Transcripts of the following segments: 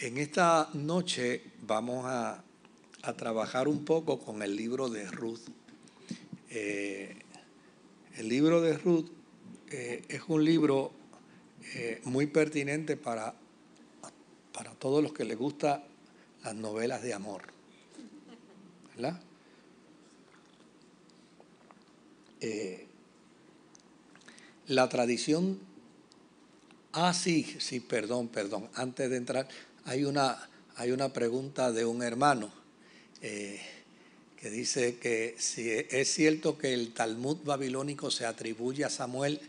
En esta noche vamos a, trabajar un poco con el libro de Ruth. Eh, el libro de Ruth eh, es un libro eh, muy pertinente para, para todos los que les gustan las novelas de amor. ¿Verdad? la tradición... Ah, sí, sí, perdón, perdón. Antes de entrar, hay una, hay una pregunta de un hermano eh, que dice que si es cierto que el Talmud babilónico se atribuye a Samuel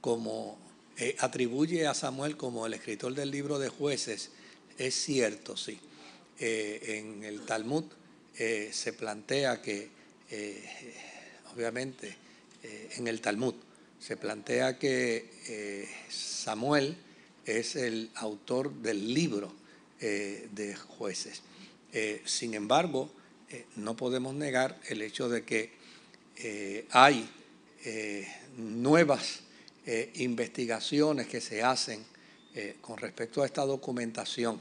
como eh, atribuye a Samuel como el escritor del libro de jueces, es cierto, sí. Eh, en el Talmud se plantea que, obviamente, en el Talmud se plantea que Samuel es el autor del libro eh, de jueces. Eh, sin embargo, eh, no podemos negar el hecho de que hay nuevas investigaciones que se hacen con respecto a esta documentación.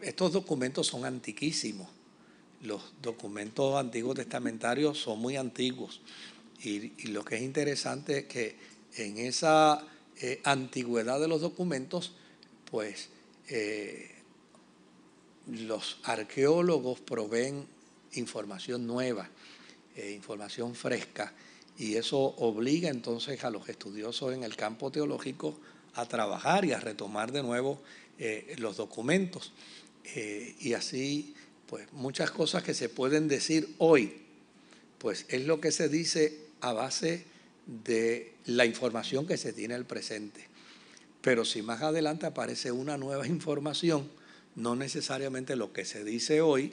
estos documentos son antiquísimos. Los documentos antiguos testamentarios son muy antiguos. y lo que es interesante es que en esa eh, antigüedad de los documentos, pues eh, los arqueólogos proveen información nueva, eh, información fresca, y eso obliga entonces a los estudiosos en el campo teológico a trabajar y a retomar de nuevo los documentos. y así, pues muchas cosas que se pueden decir hoy, pues es lo que se dice a base de la información que se tiene al presente. Pero si más adelante aparece una nueva información, no necesariamente lo que se dice hoy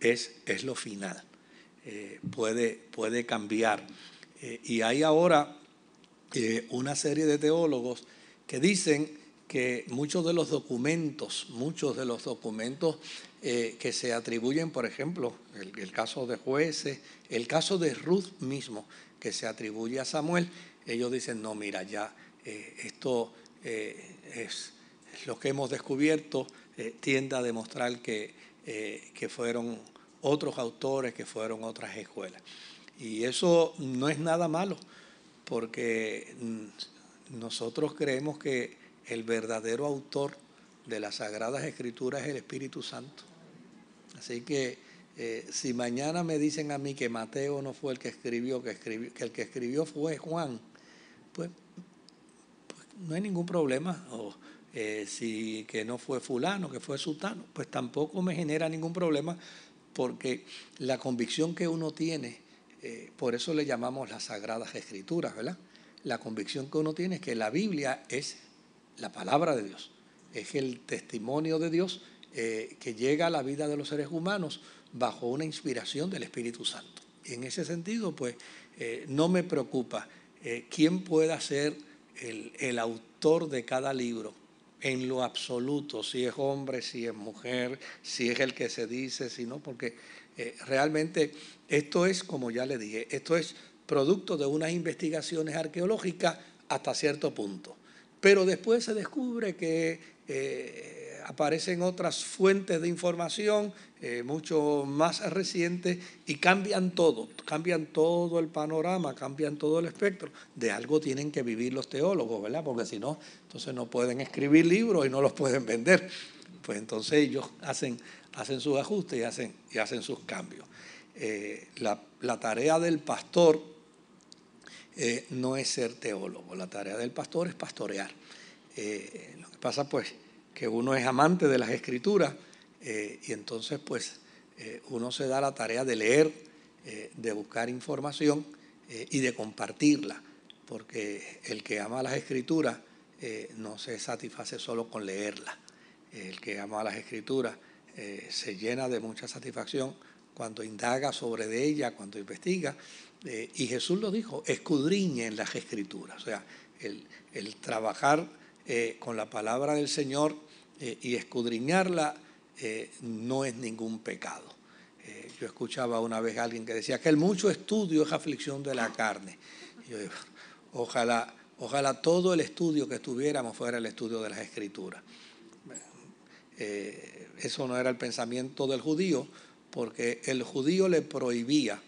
es, es lo final. Eh, puede, puede cambiar. Eh, y hay ahora eh, una serie de teólogos que dicen que muchos de los documentos, muchos de los documentos que se atribuyen, por ejemplo, el, caso de jueces, el caso de Ruth mismo, que se atribuye a Samuel, ellos dicen, no, mira, ya eh, esto eh, es lo que hemos descubierto, eh, tiende a demostrar que, que fueron otros autores, que fueron otras escuelas. Y eso no es nada malo, porque mm, nosotros creemos que el verdadero autor de las Sagradas Escrituras es el Espíritu Santo. Así que eh, si mañana me dicen a mí que Mateo no fue el que escribió, que, el que escribió fue Juan, pues, pues no hay ningún problema. O eh, si que no fue fulano, que fue sultano, pues tampoco me genera ningún problema porque la convicción que uno tiene, eh, por eso le llamamos las sagradas escrituras, ¿verdad? La convicción que uno tiene es que la Biblia es la palabra de Dios, es el testimonio de Dios que llega a la vida de los seres humanos bajo una inspiración del Espíritu Santo. Y en ese sentido, pues, eh, no me preocupa eh, quién pueda ser el, autor de cada libro en lo absoluto, si es hombre, si es mujer, si es el que se dice, si no, porque eh, realmente esto es, como ya le dije, esto es producto de unas investigaciones arqueológicas hasta cierto punto. Pero después se descubre que aparecen otras fuentes de información eh, mucho más recientes y cambian todo, cambian todo el panorama, cambian todo el espectro. De algo tienen que vivir los teólogos, ¿verdad? Porque si no, entonces no pueden escribir libros y no los pueden vender. Pues entonces ellos hacen, hacen sus ajustes y hacen, y hacen sus cambios. Eh, la, tarea del pastor eh, no es ser teólogo, la tarea del pastor es pastorear. lo que pasa pues que uno es amante de las escrituras eh, y entonces pues eh, uno se da la tarea de leer, eh, de buscar información y de compartirla, porque el que ama las escrituras no se satisface solo con leerlas, el que ama las escrituras se llena de mucha satisfacción cuando indaga sobre de ella, cuando investiga, y Jesús lo dijo, escudriñe en las escrituras, o sea, el, el trabajar con la palabra del Señor eh, y escudriñarla eh, no es ningún pecado. Eh, yo escuchaba una vez a alguien que decía que el mucho estudio es aflicción de la carne. yo ojalá, ojalá todo el estudio que tuviéramos fuera el estudio de las escrituras. eh, eso no era el pensamiento del judío, porque el judío le prohibía,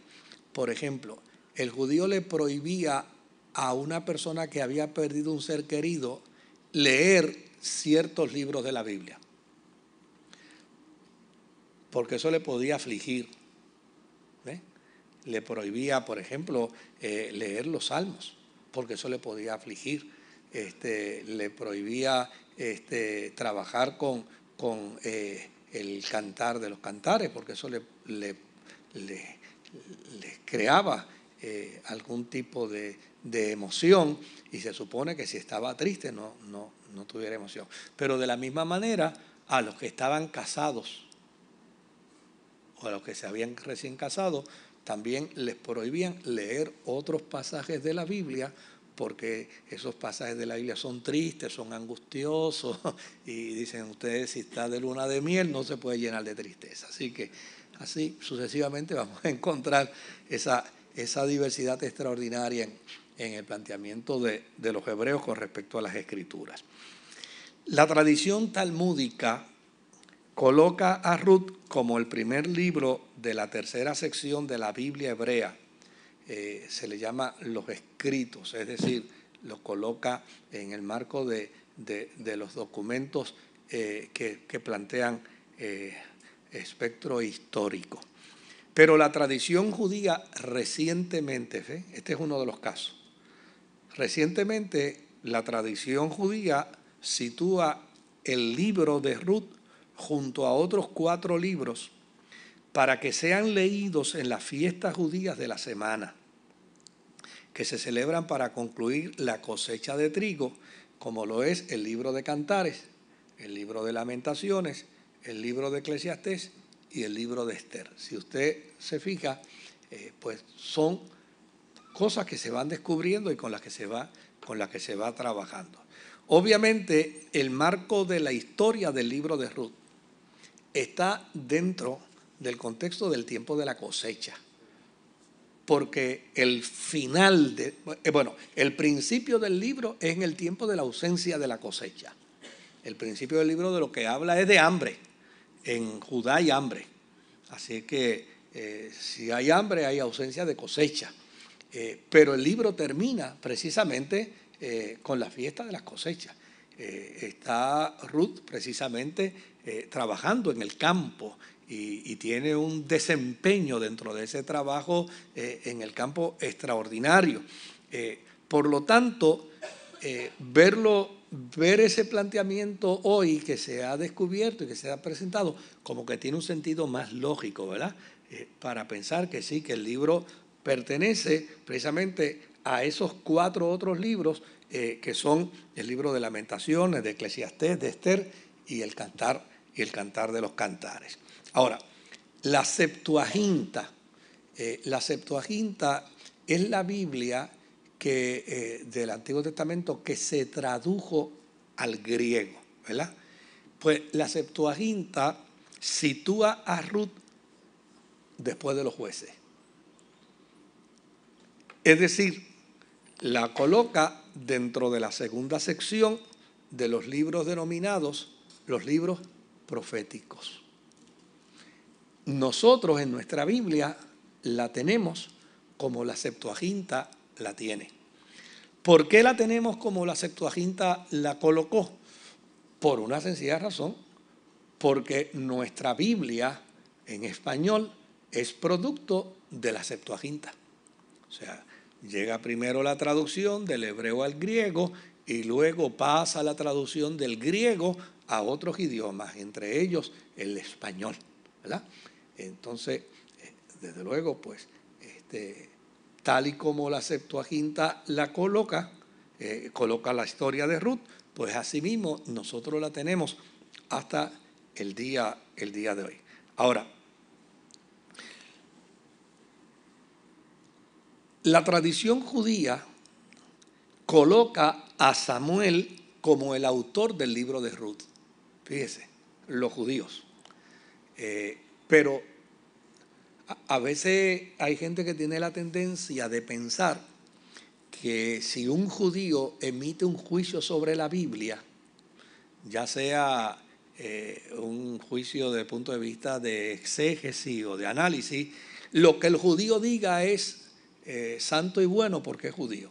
por ejemplo, el judío le prohibía a una persona que había perdido un ser querido leer ciertos libros de la Biblia, porque eso le podía afligir. Le prohibía, por ejemplo, eh, leer los salmos, porque eso le podía afligir. Este, le prohibía este, trabajar con, con eh, el cantar de los cantares, porque eso le, le, creaba eh, algún tipo de, de, emoción y se supone que si estaba triste no, no, no tuviera emoción. Pero de la misma manera, a los que estaban casados o a los que se habían recién casado, también les prohibían leer otros pasajes de la Biblia porque esos pasajes de la Biblia son tristes, son angustiosos, y dicen ustedes, si está de luna de miel, no se puede llenar de tristeza. Así que así sucesivamente vamos a encontrar esa, esa diversidad extraordinaria en, el planteamiento de, los hebreos con respecto a las escrituras. La tradición talmúdica coloca a Ruth como el primer libro de la tercera sección de la Biblia hebrea eh, se le llama los escritos, es decir, los coloca en el marco de, los documentos eh, que, plantean eh, espectro histórico. Pero la tradición judía recientemente, este es uno de los casos, recientemente la tradición judía sitúa el libro de Ruth junto a otros cuatro libros para que sean leídos en las fiestas judías de la semana, que se celebran para concluir la cosecha de trigo, como lo es el libro de Cantares, el libro de Lamentaciones, el libro de Eclesiastés y el libro de Esther. Si usted se fija, eh, pues son cosas que se van descubriendo y con las que se va, con las que se va trabajando. Obviamente, el marco de la historia del libro de Ruth está dentro del contexto del tiempo de la cosecha. Porque el final, de, eh, bueno, el principio del libro es en el tiempo de la ausencia de la cosecha. El principio del libro de lo que habla es de hambre. En Judá hay hambre. Así que eh, si hay hambre hay ausencia de cosecha. Eh, pero el libro termina precisamente con la fiesta de las cosechas. está Ruth precisamente trabajando en el campo y, tiene un desempeño dentro de ese trabajo eh, en el campo extraordinario. Eh, por lo tanto, eh, verlo, ver ese planteamiento hoy que se ha descubierto y que se ha presentado, como que tiene un sentido más lógico, ¿verdad? para pensar que sí, que el libro pertenece precisamente a esos cuatro otros libros que son el libro de lamentaciones, de Eclesiastés, de Esther y el cantar y el cantar de los cantares. Ahora, la Septuaginta, eh, la Septuaginta es la Biblia que, eh, del Antiguo Testamento que se tradujo al griego, ¿verdad? Pues la Septuaginta sitúa a Ruth después de los jueces. Es decir, la coloca dentro de la segunda sección de los libros denominados los libros proféticos. Nosotros en nuestra Biblia la tenemos como la Septuaginta la tiene. ¿Por qué la tenemos como la Septuaginta la colocó? Por una sencilla razón, porque nuestra Biblia en español es producto de la Septuaginta. O sea, llega primero la traducción del hebreo al griego y luego pasa la traducción del griego a otros idiomas, entre ellos el español. ¿verdad? Entonces, eh, desde luego, pues, este, tal y como la Septuaginta la coloca, eh, coloca la historia de Ruth, pues asimismo nosotros la tenemos hasta el día, el día de hoy. Ahora, la tradición judía coloca a Samuel como el autor del libro de Ruth. Fíjese, los judíos. Eh, pero a veces hay gente que tiene la tendencia de pensar que si un judío emite un juicio sobre la Biblia, ya sea eh, un juicio de punto de vista de exégesis o de análisis, lo que el judío diga es eh, santo y bueno porque es judío.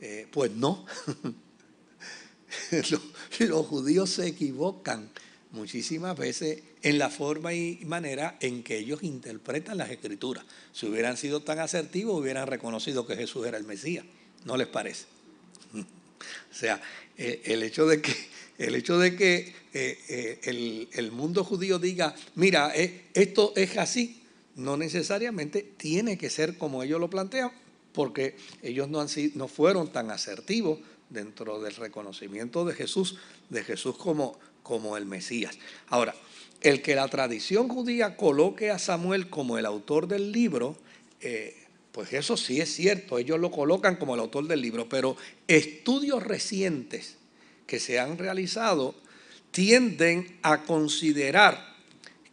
Eh, pues no. los, los judíos se equivocan muchísimas veces en la forma y manera en que ellos interpretan las escrituras. Si hubieran sido tan asertivos, hubieran reconocido que Jesús era el Mesías. ¿No les parece? O sea, eh, el hecho de que, el, eh, eh, mundo judío diga, mira, esto es así, no necesariamente tiene que ser como ellos lo plantean, porque ellos no, han no fueron tan asertivos dentro del reconocimiento de Jesús, de Jesús como, como el Mesías. Ahora, el que la tradición judía coloque a Samuel como el autor del libro, eh, pues eso sí es cierto, ellos lo colocan como el autor del libro, pero estudios recientes que se han realizado tienden a considerar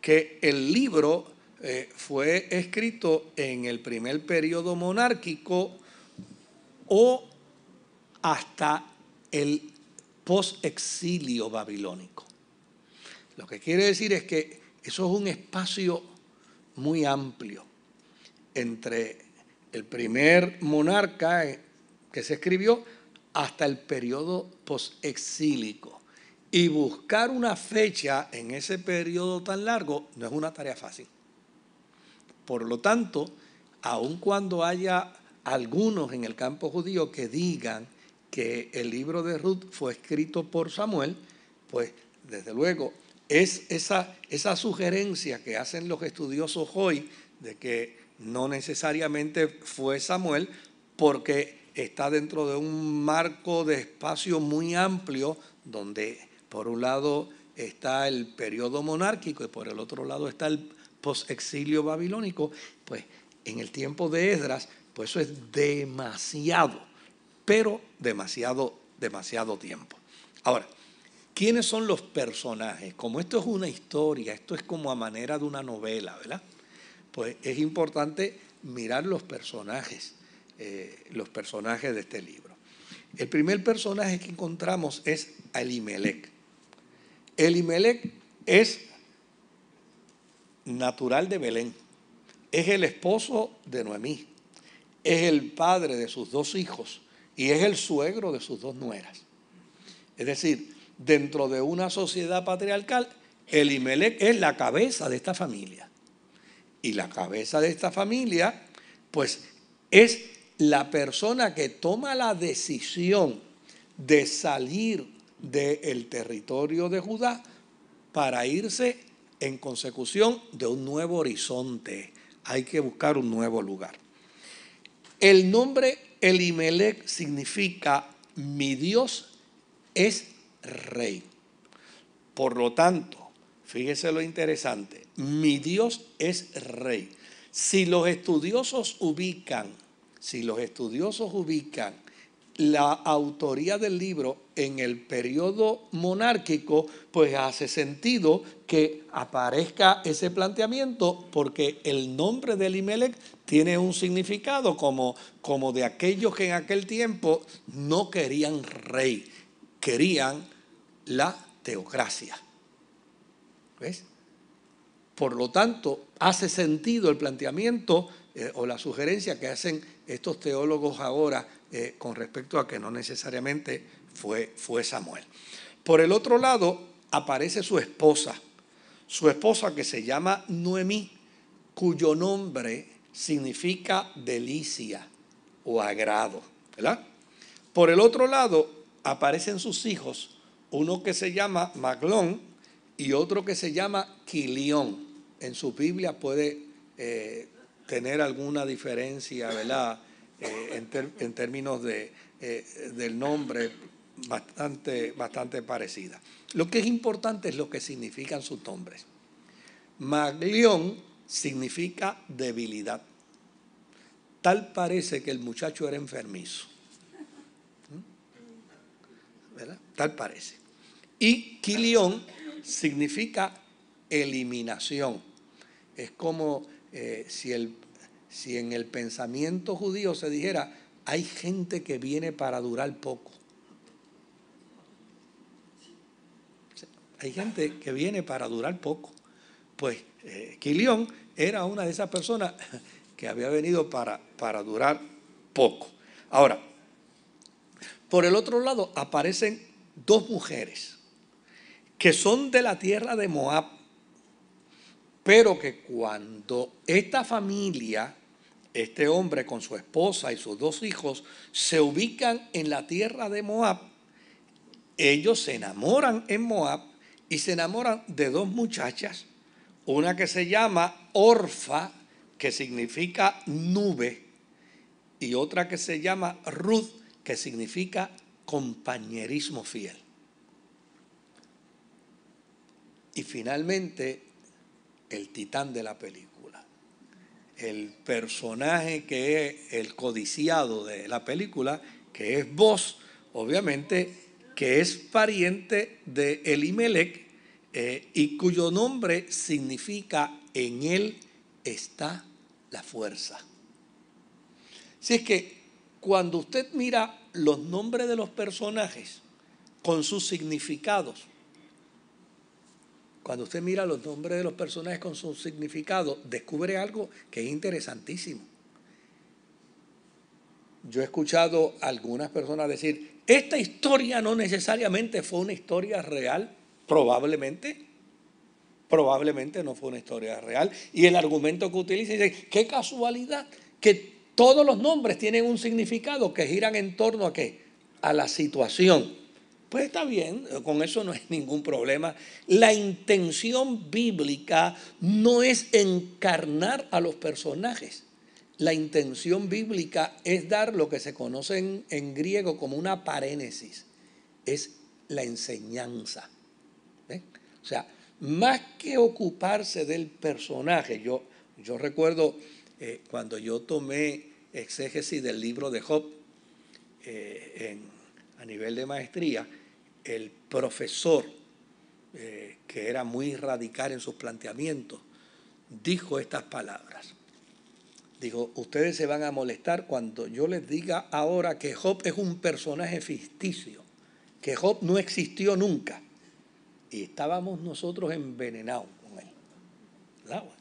que el libro eh, fue escrito en el primer periodo monárquico o hasta el post-exilio babilónico. Lo que quiere decir es que eso es un espacio muy amplio entre el primer monarca que se escribió hasta el periodo post-exílico. Y buscar una fecha en ese periodo tan largo no es una tarea fácil. Por lo tanto, aun cuando haya algunos en el campo judío que digan que el libro de Ruth fue escrito por Samuel, pues desde luego es esa, esa sugerencia que hacen los estudiosos hoy de que no necesariamente fue Samuel, porque está dentro de un marco de espacio muy amplio, donde por un lado está el periodo monárquico y por el otro lado está el post-exilio babilónico, pues en el tiempo de Esdras, pues eso es demasiado, pero demasiado, demasiado tiempo. Ahora, ¿Quiénes son los personajes? Como esto es una historia, esto es como a manera de una novela, ¿verdad? Pues es importante mirar los personajes, eh, los personajes de este libro. El primer personaje que encontramos es Elimelech. Elimelech es natural de Belén, es el esposo de Noemí, es el padre de sus dos hijos y es el suegro de sus dos nueras. Es decir, dentro de una sociedad patriarcal, Elimelech es la cabeza de esta familia. Y la cabeza de esta familia, pues, es la persona que toma la decisión de salir del territorio de Judá para irse en consecución de un nuevo horizonte. Hay que buscar un nuevo lugar. El nombre Elimelech significa mi Dios es rey. Por lo tanto, fíjese lo interesante, mi Dios es rey. Si los estudiosos ubican, si los estudiosos ubican la autoría del libro en el periodo monárquico, pues hace sentido que aparezca ese planteamiento porque el nombre de Elimelech tiene un significado como, como de aquellos que en aquel tiempo no querían rey, querían la teocracia. ¿Ves? Por lo tanto, hace sentido el planteamiento eh, o la sugerencia que hacen estos teólogos ahora eh, con respecto a que no necesariamente fue, fue Samuel. Por el otro lado, aparece su esposa, su esposa que se llama Noemí, cuyo nombre significa delicia o agrado. ¿verdad? Por el otro lado, aparecen sus hijos, uno que se llama Maglón y otro que se llama Quilión. En su Biblia puede eh, tener alguna diferencia, ¿verdad? Eh, en, términos de, eh, del nombre bastante, bastante parecida. Lo que es importante es lo que significan sus nombres. Maglión significa debilidad. Tal parece que el muchacho era enfermizo. ¿Mm? ¿Verdad? Tal parece. Y Kilión significa eliminación. Es como eh, si, en el pensamiento judío se dijera, hay gente que viene para durar poco. hay gente que viene para durar poco. Pues eh, Quilión era una de esas personas que había venido para, para durar poco. Ahora, por el otro lado aparecen dos mujeres que son de la tierra de Moab, pero que cuando esta familia, este hombre con su esposa y sus dos hijos, se ubican en la tierra de Moab, ellos se enamoran en Moab y se enamoran de dos muchachas, una que se llama Orfa, que significa nube, y otra que se llama Ruth, que significa compañerismo fiel. Y finalmente, el titán de la película. El personaje que es el codiciado de la película, que es vos, obviamente, que es pariente de Elimelech eh, y cuyo nombre significa en él está la fuerza. Si es que cuando usted mira los nombres de los personajes con sus significados, cuando usted mira los nombres de los personajes con su significado, descubre algo que es interesantísimo. Yo he escuchado a algunas personas decir, esta historia no necesariamente fue una historia real, probablemente, probablemente no fue una historia real. Y el argumento que utiliza dice, qué casualidad que todos los nombres tienen un significado que giran en torno a qué? A la situación. Pues está bien, con eso no hay ningún problema. La intención bíblica no es encarnar a los personajes. La intención bíblica es dar lo que se conoce en, griego como una parénesis. Es la enseñanza. O sea, más que ocuparse del personaje, yo, yo recuerdo eh, cuando yo tomé exégesis del libro de Job eh, a nivel de maestría, el profesor, eh, que era muy radical en sus planteamientos, dijo estas palabras. Dijo, ustedes se van a molestar cuando yo les diga ahora que Job es un personaje ficticio, que Job no existió nunca. Y estábamos nosotros envenenados con él. Vamos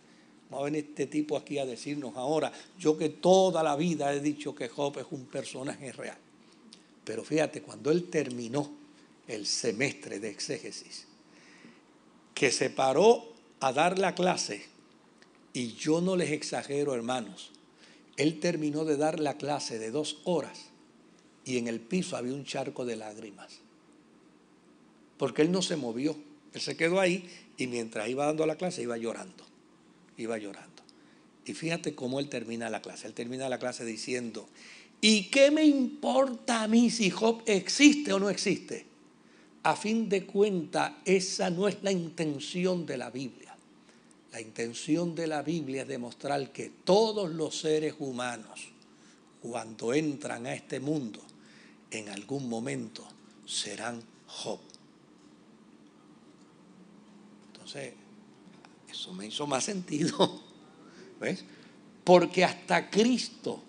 a venir este tipo aquí a decirnos ahora, yo que toda la vida he dicho que Job es un personaje real. Pero fíjate, cuando él terminó el semestre de exégesis, que se paró a dar la clase, y yo no les exagero, hermanos, él terminó de dar la clase de dos horas y en el piso había un charco de lágrimas. Porque él no se movió, él se quedó ahí y mientras iba dando la clase iba llorando, iba llorando. Y fíjate cómo él termina la clase. Él termina la clase diciendo, ¿y qué me importa a mí si Job existe o no existe? A fin de cuentas, esa no es la intención de la Biblia. La intención de la Biblia es demostrar que todos los seres humanos, cuando entran a este mundo, en algún momento serán Job. Entonces, eso me hizo más sentido. ¿Ves? Porque hasta Cristo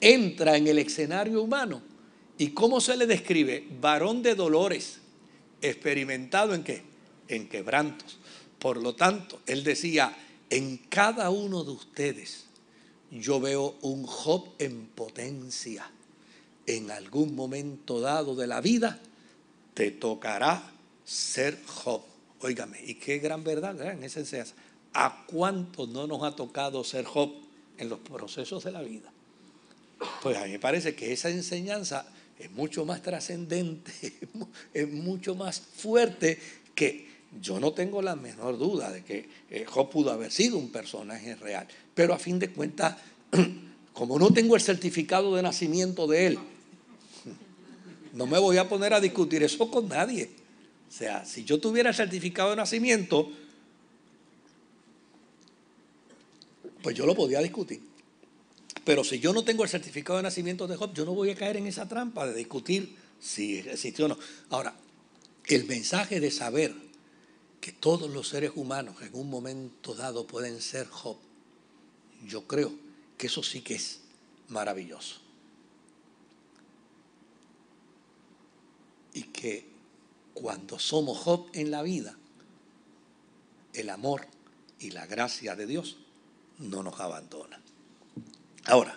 entra en el escenario humano ¿Y cómo se le describe? Varón de dolores, experimentado en qué? En quebrantos. Por lo tanto, él decía, en cada uno de ustedes yo veo un Job en potencia. En algún momento dado de la vida te tocará ser Job. Óigame, y qué gran verdad, en esa enseñanza. ¿A cuánto no nos ha tocado ser Job en los procesos de la vida? Pues a mí me parece que esa enseñanza es mucho más trascendente, es mucho más fuerte que yo no tengo la menor duda de que eh, Job pudo haber sido un personaje real. Pero a fin de cuentas, como no tengo el certificado de nacimiento de él, no me voy a poner a discutir eso con nadie. O sea, si yo tuviera el certificado de nacimiento, pues yo lo podía discutir. Pero si yo no tengo el certificado de nacimiento de Job, yo no voy a caer en esa trampa de discutir si existió o no. Ahora, el mensaje de saber que todos los seres humanos en un momento dado pueden ser Job, yo creo que eso sí que es maravilloso. Y que cuando somos Job en la vida, el amor y la gracia de Dios no nos abandona. Ahora,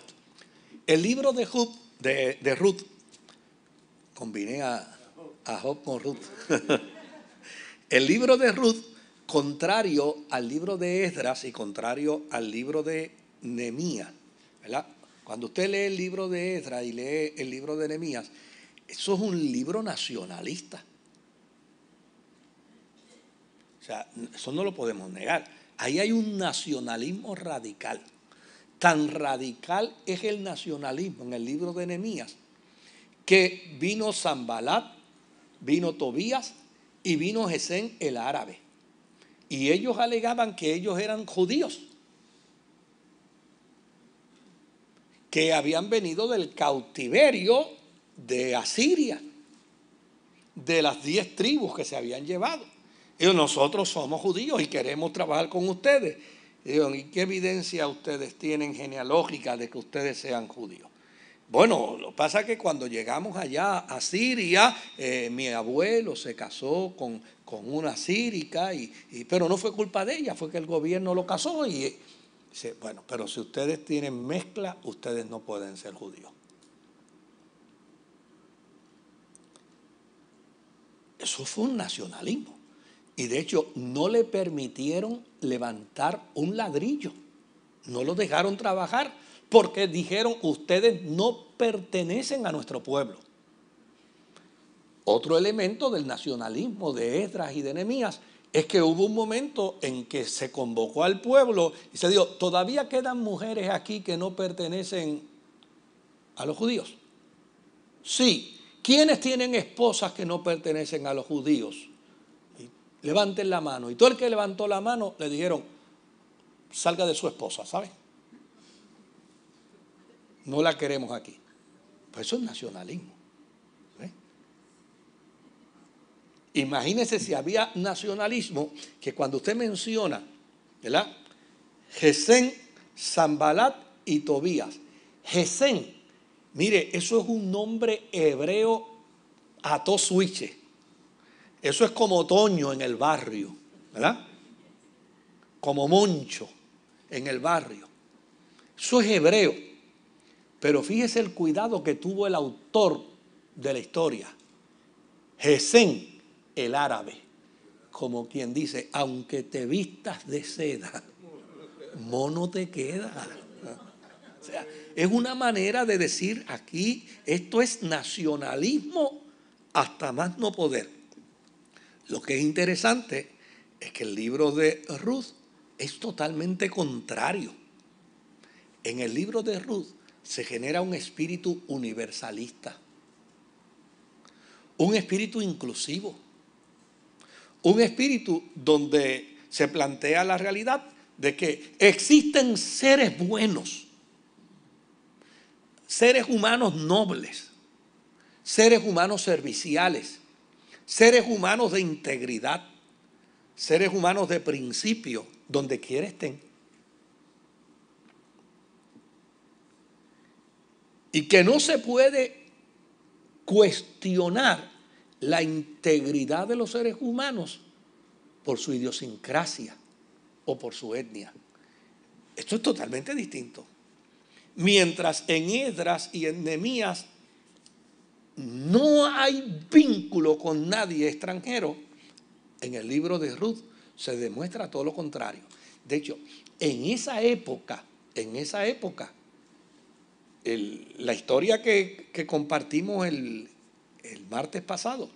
el libro de, Job, de, Ruth, combiné a, a Job con Ruth. el libro de Ruth, contrario al libro de Esdras y contrario al libro de Nehemías. Cuando usted lee el libro de Esdras y lee el libro de Nehemías, eso es un libro nacionalista. O sea, eso no lo podemos negar. Ahí hay un nacionalismo radical. Tan radical es el nacionalismo en el libro de Nehemías que vino Zambalat, vino Tobías y vino Gesén el árabe. Y ellos alegaban que ellos eran judíos, que habían venido del cautiverio de Asiria, de las diez tribus que se habían llevado. Y nosotros somos judíos y queremos trabajar con ustedes. ¿Y qué evidencia ustedes tienen genealógica de que ustedes sean judíos? Bueno, lo que pasa que cuando llegamos allá a Siria, eh, mi abuelo se casó con, una sírica, y, pero no fue culpa de ella, fue que el gobierno lo casó. Y dice, bueno, pero si ustedes tienen mezcla, ustedes no pueden ser judíos. Eso fue un nacionalismo. Y de hecho no le permitieron levantar un ladrillo. No lo dejaron trabajar porque dijeron, ustedes no pertenecen a nuestro pueblo. Otro elemento del nacionalismo de Esdras y de Nehemías es que hubo un momento en que se convocó al pueblo y se dijo, todavía quedan mujeres aquí que no pertenecen a los judíos. Sí, ¿quiénes tienen esposas que no pertenecen a los judíos? Levanten la mano. Y todo el que levantó la mano le dijeron, salga de su esposa, ¿sabe? No la queremos aquí. Pues eso es nacionalismo. ¿eh? Imagínese si había nacionalismo que cuando usted menciona, ¿verdad? Gesén, Zambalat y Tobías. Gesén, mire, eso es un nombre hebreo a tosuiche. Eso es como otoño en el barrio, ¿verdad? Como moncho en el barrio. Eso es hebreo. Pero fíjese el cuidado que tuvo el autor de la historia. Gesén, el árabe. Como quien dice, aunque te vistas de seda, mono te queda. O sea, es una manera de decir aquí, esto es nacionalismo hasta más no poder. Lo que es interesante es que el libro de Ruth es totalmente contrario. En el libro de Ruth se genera un espíritu universalista, un espíritu inclusivo, un espíritu donde se plantea la realidad de que existen seres buenos, seres humanos nobles, seres humanos serviciales, seres humanos de integridad, seres humanos de principio, donde quiera estén. Y que no se puede cuestionar la integridad de los seres humanos por su idiosincrasia o por su etnia. Esto es totalmente distinto. Mientras en Edras y en Nemías no hay vínculo con nadie extranjero, en el libro de Ruth se demuestra todo lo contrario. De hecho, en esa época, en esa época, la historia que, compartimos el, martes pasado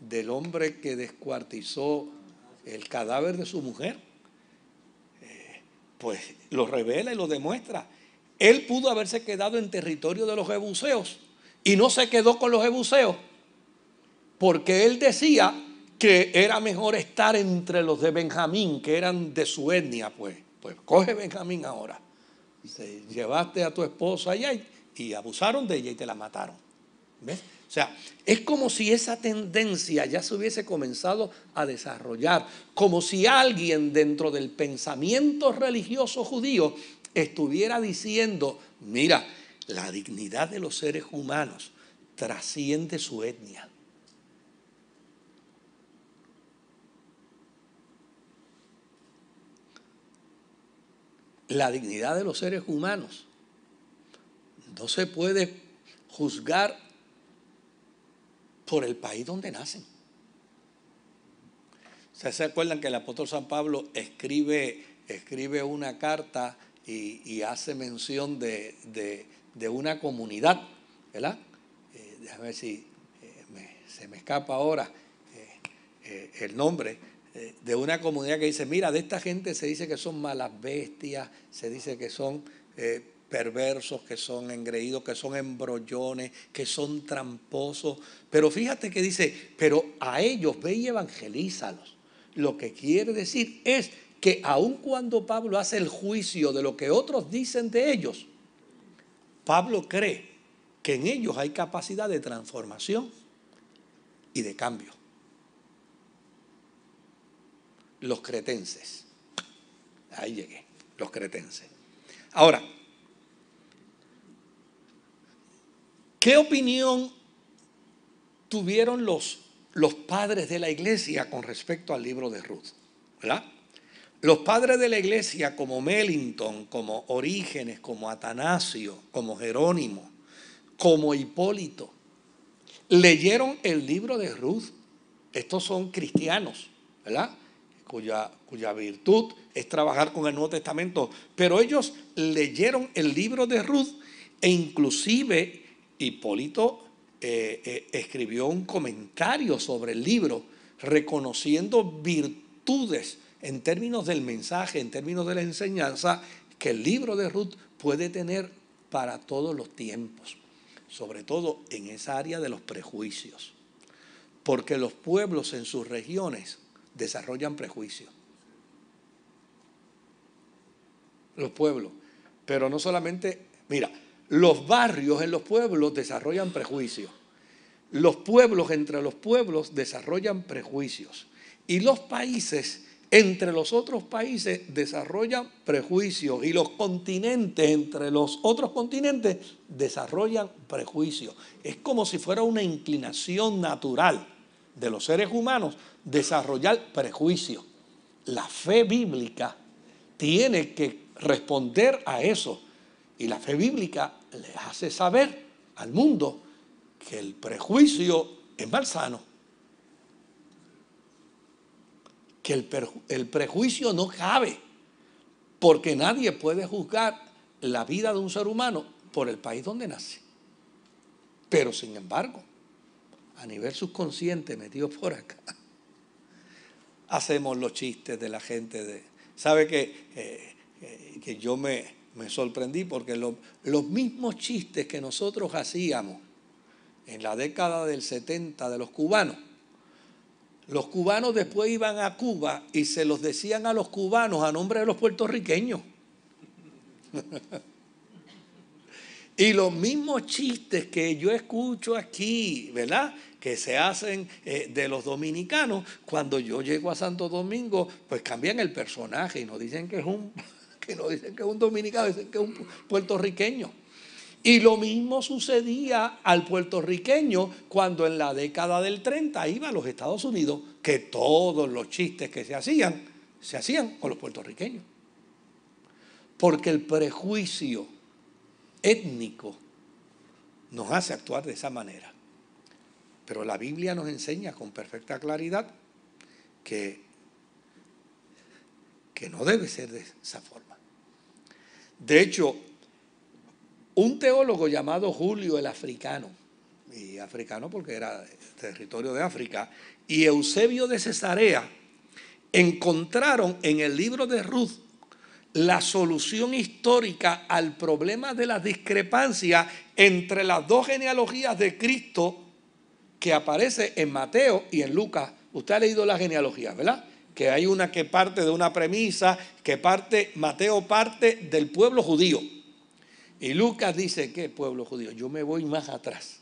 del hombre que descuartizó el cadáver de su mujer, eh, pues lo revela y lo demuestra. Él pudo haberse quedado en territorio de los jebuseos y no se quedó con los jebuseos porque él decía que era mejor estar entre los de Benjamín, que eran de su etnia, pues. Pues coge Benjamín ahora. Se, llevaste a tu esposa allá y, abusaron de ella y te la mataron. ¿Ves? O sea, es como si esa tendencia ya se hubiese comenzado a desarrollar, como si alguien dentro del pensamiento religioso judío estuviera diciendo, mira, la dignidad de los seres humanos trasciende su etnia. La dignidad de los seres humanos no se puede juzgar por el país donde nacen. Se acuerdan que el apóstol San Pablo escribe, escribe una carta y, hace mención de, una comunidad, ¿verdad? Eh, déjame ver si eh, se me escapa ahora eh, el nombre, de una comunidad que dice, mira, de esta gente se dice que son malas bestias, se dice que son perversos, que son engreídos, que son embrollones, que son tramposos. Pero fíjate que dice, pero a ellos ve y evangelízalos. Lo que quiere decir es que aun cuando Pablo hace el juicio de lo que otros dicen de ellos, Pablo cree que en ellos hay capacidad de transformación y de cambio. Los cretenses. Ahí llegué, los cretenses. Ahora, ¿qué opinión tuvieron los los padres de la iglesia con respecto al libro de Ruth. ¿verdad? Los padres de la iglesia como Mellington, como Orígenes, como Atanasio, como Jerónimo, como Hipólito, leyeron el libro de Ruth. Estos son cristianos, ¿verdad? Cuya, virtud es trabajar con el Nuevo Testamento. Pero ellos leyeron el libro de Ruth e inclusive Hipólito eh, eh, escribió un comentario sobre el libro reconociendo virtudes en términos del mensaje, en términos de la enseñanza, que el libro de Ruth puede tener para todos los tiempos, sobre todo en esa área de los prejuicios, porque los pueblos en sus regiones desarrollan prejuicios. Los pueblos, pero no solamente, mira, los barrios en los pueblos desarrollan prejuicios. Los pueblos entre los pueblos desarrollan prejuicios. Y los países entre los otros países desarrollan prejuicios. Y los continentes entre los otros continentes desarrollan prejuicios. Es como si fuera una inclinación natural de los seres humanos desarrollar prejuicios. La fe bíblica tiene que responder a eso. Y la fe bíblica le hace saber al mundo que el prejuicio es malsano. Que el, prejuicio no cabe, porque nadie puede juzgar la vida de un ser humano por el país donde nace. Pero sin embargo, a nivel subconsciente, metido por acá, hacemos los chistes de la gente de... ¿Sabe que, eh, eh, que yo me, me sorprendí porque los mismos chistes que nosotros hacíamos en la década del 70 de los cubanos, los cubanos después iban a Cuba y se los decían a los cubanos a nombre de los puertorriqueños. y los mismos chistes que yo escucho aquí, ¿verdad? Que se hacen eh, de los dominicanos, cuando yo llego a Santo Domingo, pues cambian el personaje y nos dicen que es un que no dicen que es un dominicano, dicen que es un puertorriqueño. Y lo mismo sucedía al puertorriqueño cuando en la década del 30 iba a los Estados Unidos, que todos los chistes que se hacían, se hacían con los puertorriqueños. Porque el prejuicio étnico nos hace actuar de esa manera. Pero la Biblia nos enseña con perfecta claridad que, que no debe ser de esa forma. De hecho, un teólogo llamado Julio el Africano, y africano porque era territorio de África, y Eusebio de Cesarea, encontraron en el libro de Ruth la solución histórica al problema de la discrepancia entre las dos genealogías de Cristo que aparece en Mateo y en Lucas. Usted ha leído la genealogía, ¿verdad? que hay una que parte de una premisa, que parte, Mateo parte del pueblo judío. Y Lucas dice, ¿qué pueblo judío? Yo me voy más atrás.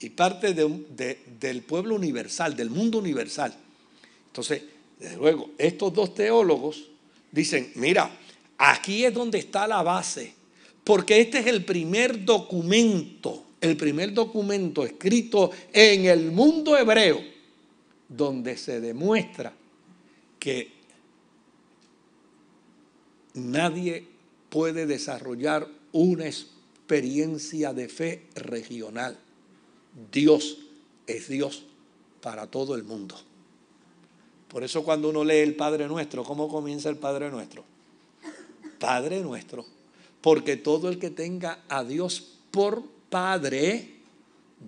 Y parte del pueblo universal, del mundo universal. Entonces, desde luego, estos dos teólogos dicen, mira, aquí es donde está la base, porque este es el primer documento, el primer documento escrito en el mundo hebreo, donde se demuestra que nadie puede desarrollar una experiencia de fe regional. Dios es Dios para todo el mundo. Por eso cuando uno lee el Padre Nuestro, ¿cómo comienza el Padre Nuestro? Padre Nuestro. Porque todo el que tenga a Dios por Padre,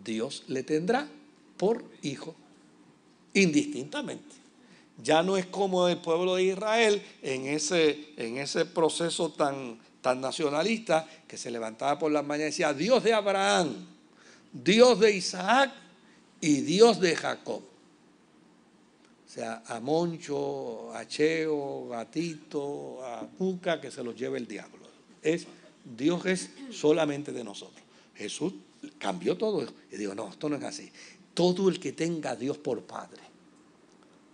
Dios le tendrá por Hijo, indistintamente. Ya no es como el pueblo de Israel en ese, en ese proceso tan, tan nacionalista que se levantaba por las mañanas y decía, Dios de Abraham, Dios de Isaac y Dios de Jacob. O sea, a Moncho, a Cheo, a Tito, a Cuca, que se los lleve el diablo. Es, Dios es solamente de nosotros. Jesús cambió todo. Y digo, no, esto no es así. Todo el que tenga a Dios por Padre,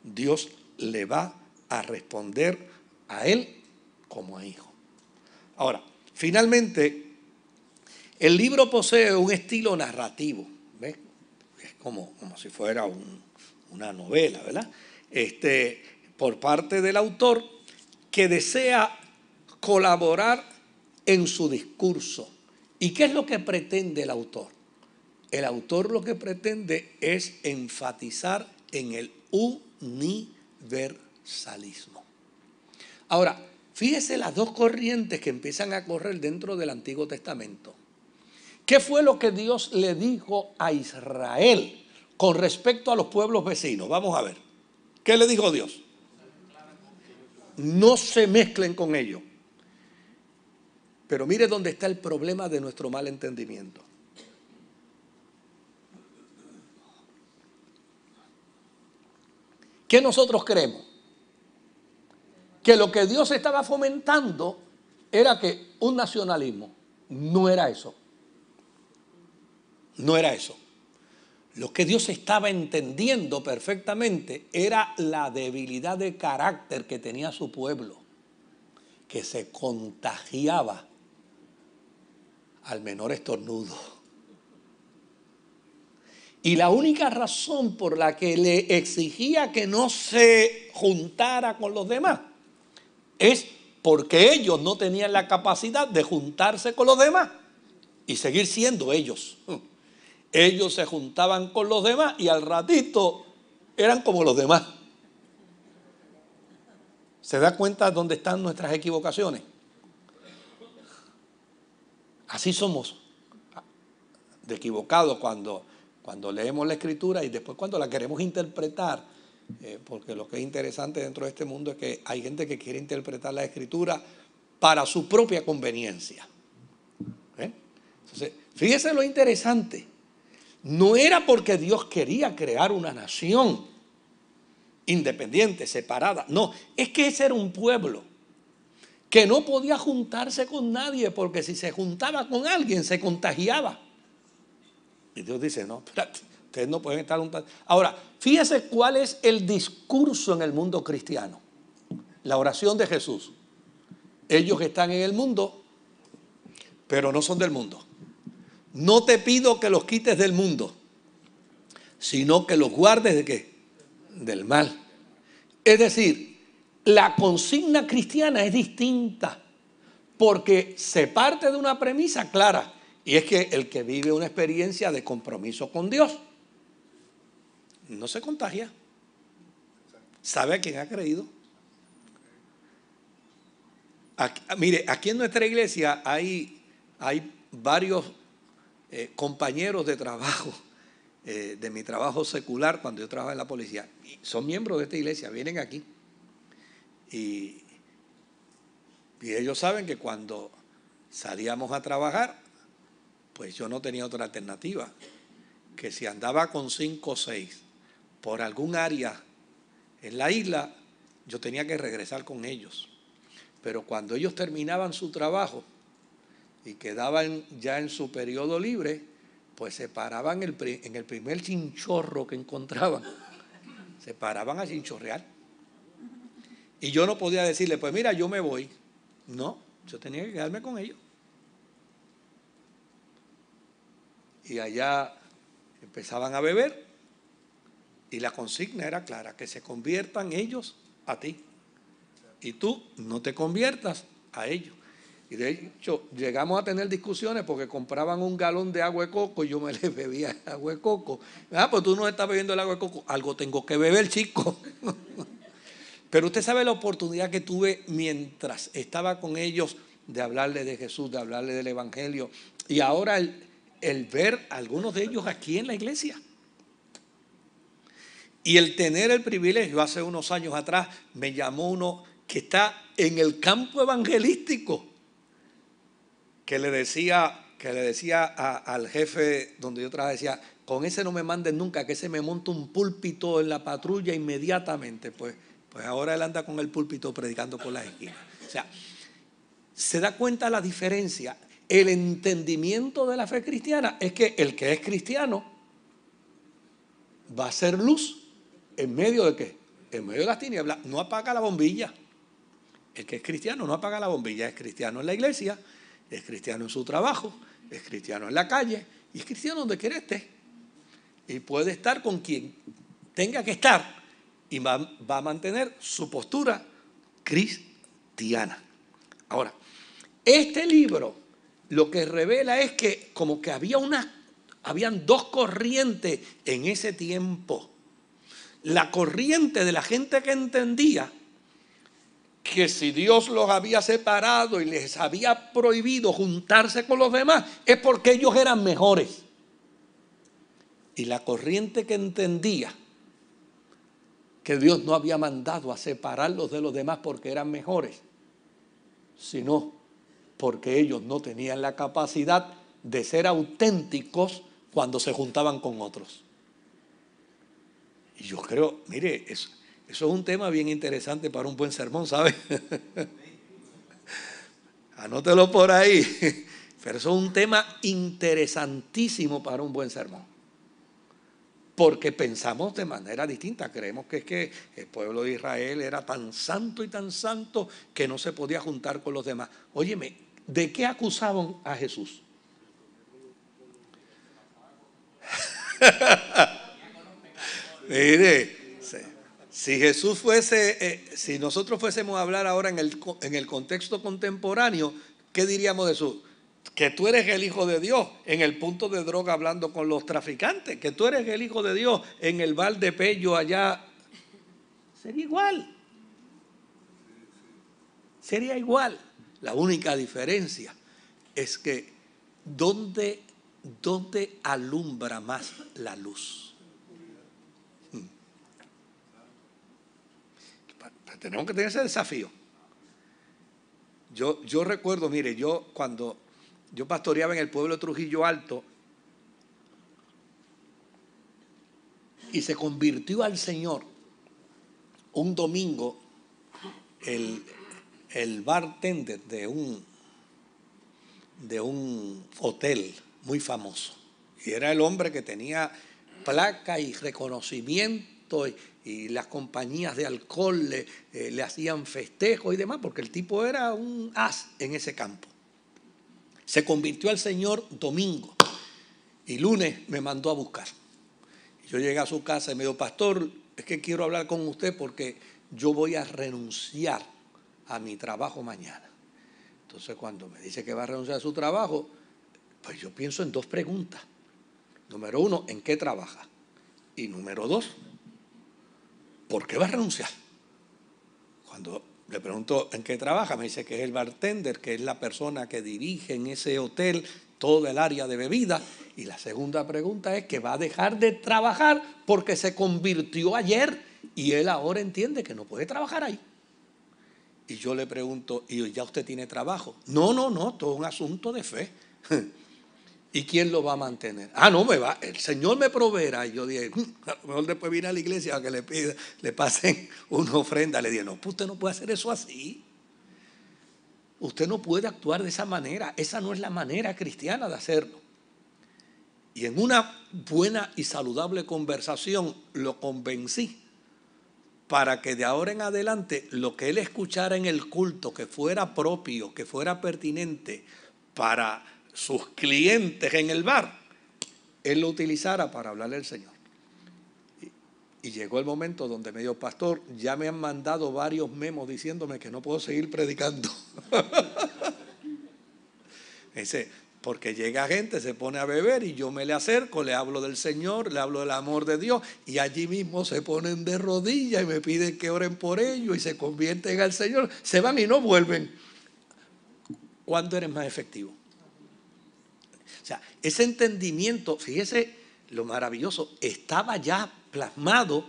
Dios le va a responder a él como a hijo. Ahora, finalmente, el libro posee un estilo narrativo. Es como, como si fuera una novela, ¿verdad? Este, por parte del autor que desea colaborar en su discurso. ¿Y qué es lo que pretende el autor? El autor lo que pretende es enfatizar en el universalismo. Ahora, fíjese las dos corrientes que empiezan a correr dentro del Antiguo Testamento. ¿Qué fue lo que Dios le dijo a Israel con respecto a los pueblos vecinos? Vamos a ver. ¿Qué le dijo Dios? No se mezclen con ellos. Pero mire dónde está el problema de nuestro mal entendimiento. ¿Qué nosotros creemos? Que lo que Dios estaba fomentando era que un nacionalismo. No era eso. No era eso. Lo que Dios estaba entendiendo perfectamente era la debilidad de carácter que tenía su pueblo, que se contagiaba al menor estornudo. Y la única razón por la que le exigía que no se juntara con los demás es porque ellos no tenían la capacidad de juntarse con los demás y seguir siendo ellos. Ellos se juntaban con los demás y al ratito eran como los demás. ¿Se da cuenta dónde están nuestras equivocaciones? Así somos de equivocados cuando cuando leemos la escritura y después cuando la queremos interpretar, eh, porque lo que es interesante dentro de este mundo es que hay gente que quiere interpretar la escritura para su propia conveniencia. ¿Eh? Entonces, fíjese lo interesante. No era porque Dios quería crear una nación independiente, separada. No, es que ese era un pueblo que no podía juntarse con nadie porque si se juntaba con alguien se contagiaba. Y Dios dice, no, espérate, ustedes no pueden estar juntos. Ahora, fíjese cuál es el discurso en el mundo cristiano. La oración de Jesús. Ellos están en el mundo, pero no son del mundo. No te pido que los quites del mundo, sino que los guardes de qué? Del mal. Es decir, la consigna cristiana es distinta porque se parte de una premisa clara y es que el que vive una experiencia de compromiso con Dios no se contagia. ¿Sabe a quién ha creído? mire, aquí en nuestra iglesia hay, hay varios eh, compañeros de trabajo, eh, de mi trabajo secular cuando yo trabajaba en la policía. son miembros de esta iglesia, vienen aquí. y ellos saben que cuando salíamos a trabajar, pues yo no tenía otra alternativa, que si andaba con cinco o seis por algún área en la isla, yo tenía que regresar con ellos. Pero cuando ellos terminaban su trabajo y quedaban ya en su periodo libre, pues se paraban en el primer chinchorro que encontraban. Se paraban a chinchorrear. Y yo no podía decirle, pues mira, yo me voy. No, yo tenía que quedarme con ellos. Y allá empezaban a beber y la consigna era clara, que se conviertan ellos a ti y tú no te conviertas a ellos. Y de hecho, llegamos a tener discusiones porque compraban un galón de agua de coco y yo me le bebía agua de coco. Ah, pues tú no estás bebiendo el agua de coco. Algo tengo que beber, chico. Pero usted sabe la oportunidad que tuve mientras estaba con ellos de hablarle de Jesús, de hablarle del Evangelio. Y ahora el, el ver a algunos de ellos aquí en la iglesia. Y el tener el privilegio, hace unos años atrás, me llamó uno que está en el campo evangelístico que le decía, que le decía al jefe donde yo trabajaba, decía, con ese no me manden nunca, que ese me monte un púlpito en la patrulla inmediatamente. Pues, pues ahora él anda con el púlpito predicando por las esquinas. O sea, se da cuenta la diferencia. El entendimiento de la fe cristiana es que el que es cristiano va a ser luz en medio de qué? En medio de las tinieblas. No apaga la bombilla. El que es cristiano no apaga la bombilla, es cristiano en la iglesia, es cristiano en su trabajo, es cristiano en la calle y es cristiano donde quiera esté. Y puede estar con quien tenga que estar y va, va a mantener su postura cristiana. Ahora, este libro lo que revela es que como que había una, habían dos corrientes en ese tiempo. La corriente de la gente que entendía que si Dios los había separado y les había prohibido juntarse con los demás, es porque ellos eran mejores. Y la corriente que entendía que Dios no había mandado a separarlos de los demás porque eran mejores, sino porque ellos no tenían la capacidad de ser auténticos cuando se juntaban con otros. Y yo creo, mire, eso, es un tema bien interesante para un buen sermón, ¿sabe? Anótelo por ahí. Pero eso es un tema interesantísimo para un buen sermón. Porque pensamos de manera distinta. Creemos que es que el pueblo de Israel era tan santo y tan santo que no se podía juntar con los demás. Óyeme, ¿de qué acusaban a Jesús? Mire, si Jesús fuese, eh, si nosotros fuésemos a hablar ahora en el, en el contexto contemporáneo, ¿qué diríamos de Jesús? Que tú eres el Hijo de Dios en el punto de droga hablando con los traficantes, que tú eres el Hijo de Dios en el bar de Pello allá. Sería igual. Sería igual. La única diferencia es que ¿dónde, dónde alumbra más la luz? Tenemos que tener ese desafío. Yo, yo recuerdo, mire, yo cuando yo pastoreaba en el pueblo de Trujillo Alto y se convirtió al Señor un domingo el, el bartender de un, de un hotel muy famoso. Y era el hombre que tenía placa y reconocimiento y, las compañías de alcohol le, eh, le hacían festejos y demás, porque el tipo era un as en ese campo. Se convirtió al Señor domingo y lunes me mandó a buscar. Yo llegué a su casa y me dijo, pastor, es que quiero hablar con usted porque yo voy a renunciar a mi trabajo mañana. Entonces cuando me dice que va a renunciar a su trabajo, pues yo pienso en dos preguntas. Número uno, ¿en qué trabaja? Y número dos, ¿por qué va a renunciar? Cuando le pregunto en qué trabaja, me dice que es el bartender, que es la persona que dirige en ese hotel todo el área de bebida. Y la segunda pregunta es que va a dejar de trabajar porque se convirtió ayer y él ahora entiende que no puede trabajar ahí. Y yo le pregunto, ¿y ya usted tiene trabajo? No, no, no, todo es un asunto de fe. ¿Y quién lo va a mantener? Ah, no, me va, el Señor me proveerá. Y yo dije, mm, a lo mejor después viene a la iglesia a que le pida, le pasen una ofrenda. Le dije, no, pues usted no puede hacer eso así. Usted no puede actuar de esa manera. Esa no es la manera cristiana de hacerlo. Y en una buena y saludable conversación lo convencí para que de ahora en adelante lo que él escuchara en el culto, que fuera propio, que fuera pertinente para sus clientes en el bar, él lo utilizara para hablarle al Señor. Y, llegó el momento donde me dijo, pastor, ya me han mandado varios memos diciéndome que no puedo seguir predicando. Dice, porque llega gente, se pone a beber y yo me le acerco, le hablo del Señor, le hablo del amor de Dios y allí mismo se ponen de rodillas y me piden que oren por ellos y se convierten al Señor. Se van y no vuelven. ¿Cuándo eres más efectivo? O sea, ese entendimiento, fíjese lo maravilloso, estaba ya plasmado